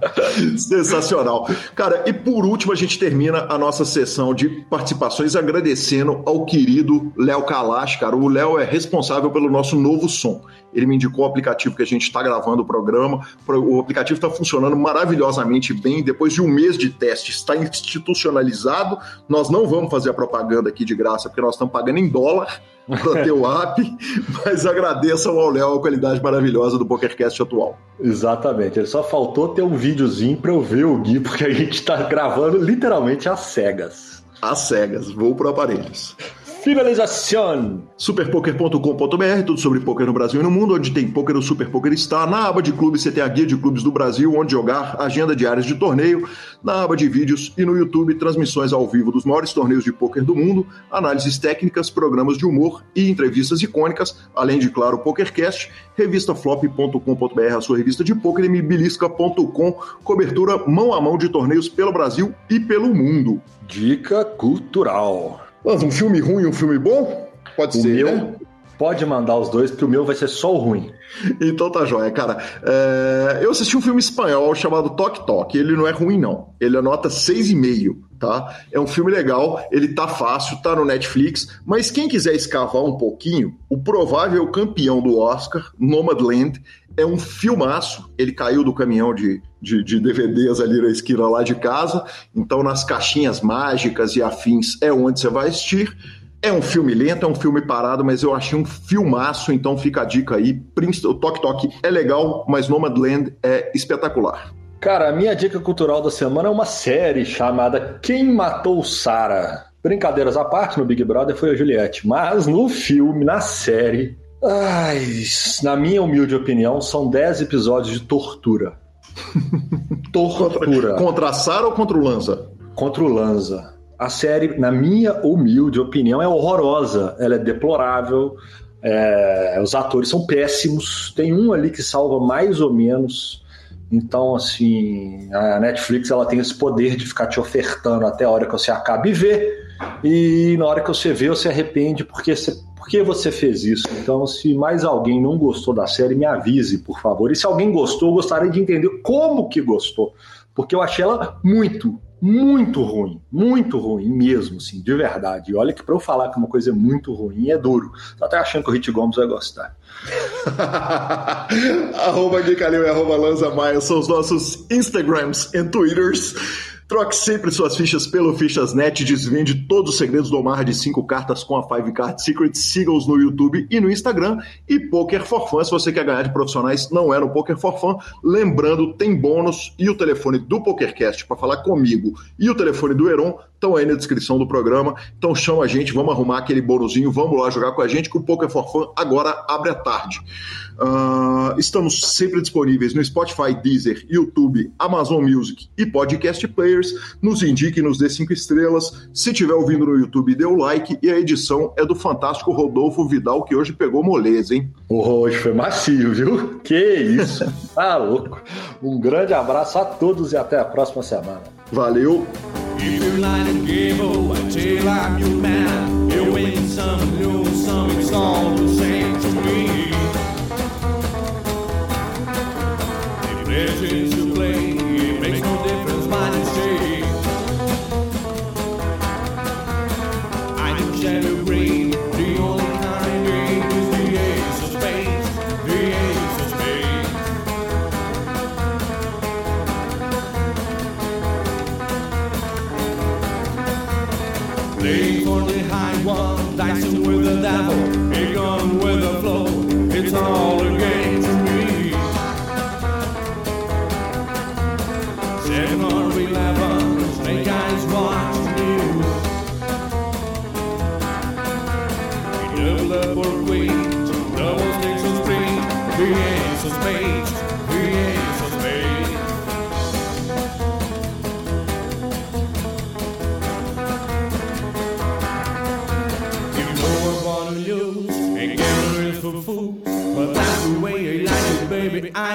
Sensacional. Cara, e por último a gente termina a nossa sessão de participações agradecendo ao querido Léo Kalash, cara. O Léo é responsável pelo nosso novo som. Ele me indicou o aplicativo que a gente está gravando o programa. O aplicativo está funcionando maravilhosamente bem. Depois de um mês de teste, está institucionalizado. Nós não vamos fazer a propaganda aqui de graça, porque nós estamos pagando em dólar para ter o app, mas agradeçam ao Léo a qualidade maravilhosa do PokerCast atual. Exatamente, ele só faltou ter um videozinho para eu ver o Gui, porque a gente está gravando literalmente às cegas. Às cegas, vou para aparelhos. Finalização. Superpoker.com.br, tudo sobre poker no Brasil e no mundo, onde tem poker, o Super Poker está. Na aba de clubes você tem a guia de clubes do Brasil, onde jogar, agenda diárias de torneio. Na aba de vídeos e no YouTube, transmissões ao vivo dos maiores torneios de poker do mundo, análises técnicas, programas de humor e entrevistas icônicas, além de, claro, o PokerCast, revistaflop.com.br, a sua revista de poker, e mibilisca.com, cobertura mão a mão de torneios pelo Brasil e pelo mundo. Dica cultural. Mas um filme ruim e um filme bom? Pode o ser, meu, né? Pode mandar os dois, porque o meu vai ser só o ruim. Então tá jóia, cara. É... Eu assisti um filme espanhol chamado Toque Toque. Ele não é ruim, não. Ele anota 6,5, tá? É um filme legal, ele tá fácil, tá no Netflix. Mas quem quiser escavar um pouquinho, o provável campeão do Oscar, Nomadland, é um filmaço. Ele caiu do caminhão de, de, de, DVDs ali na esquina lá de casa. Então, nas caixinhas mágicas e afins é onde você vai assistir. É um filme lento, é um filme parado, mas eu achei um filmaço, então fica a dica aí. O Tok Tok é legal, mas Nomadland é espetacular. Cara, a minha dica cultural da semana é uma série chamada Quem Matou Sarah. Brincadeiras à parte, no Big Brother foi a Juliette, mas no filme, na série, ai, na minha humilde opinião, são 10 episódios de tortura. tortura. Contra, contra a Sarah ou contra o Lanza? Contra o Lanza. A série, na minha humilde opinião, é horrorosa. Ela é deplorável. É, os atores são péssimos. Tem um ali que salva mais ou menos. Então, assim, a Netflix ela tem esse poder de ficar te ofertando até a hora que você acaba e vê. E na hora que você vê, você arrepende porque você, por que você fez isso. Então, se mais alguém não gostou da série, me avise, por favor. E se alguém gostou, eu gostaria de entender como que gostou. Porque eu achei ela muito, muito ruim, muito ruim mesmo, assim, de verdade. E olha que para eu falar que uma coisa é muito ruim é duro. Tô até achando que o Hit Gomes vai gostar. arroba Gui Calil e arroba Lanza Maia são os nossos Instagrams e Twitters. Troque sempre suas fichas pelo Fichas.net, desvende todos os segredos do Omar de 5 cartas com a 5 Card Secret. Siga-os no YouTube e no Instagram. E Poker for Fun, se você quer ganhar de profissionais, não é no Poker for Fun. Lembrando, tem bônus e o telefone do PokerCast para falar comigo e o telefone do Heron estão aí na descrição do programa. Então chama a gente, vamos arrumar aquele bônusinho, vamos lá jogar com a gente, que o Poker for Fun agora abre à tarde. Uh, estamos sempre disponíveis no Spotify, Deezer, YouTube, Amazon Music e Podcast Players. Nos indique, nos dê cinco estrelas. Se estiver ouvindo no YouTube, dê o like. E a edição é do fantástico Rodolfo Vidal, que hoje pegou moleza, hein? Hoje foi macio, viu? Que isso! tá louco! Um grande abraço a todos e até a próxima semana. Valeu! legends to There's to play.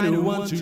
901 to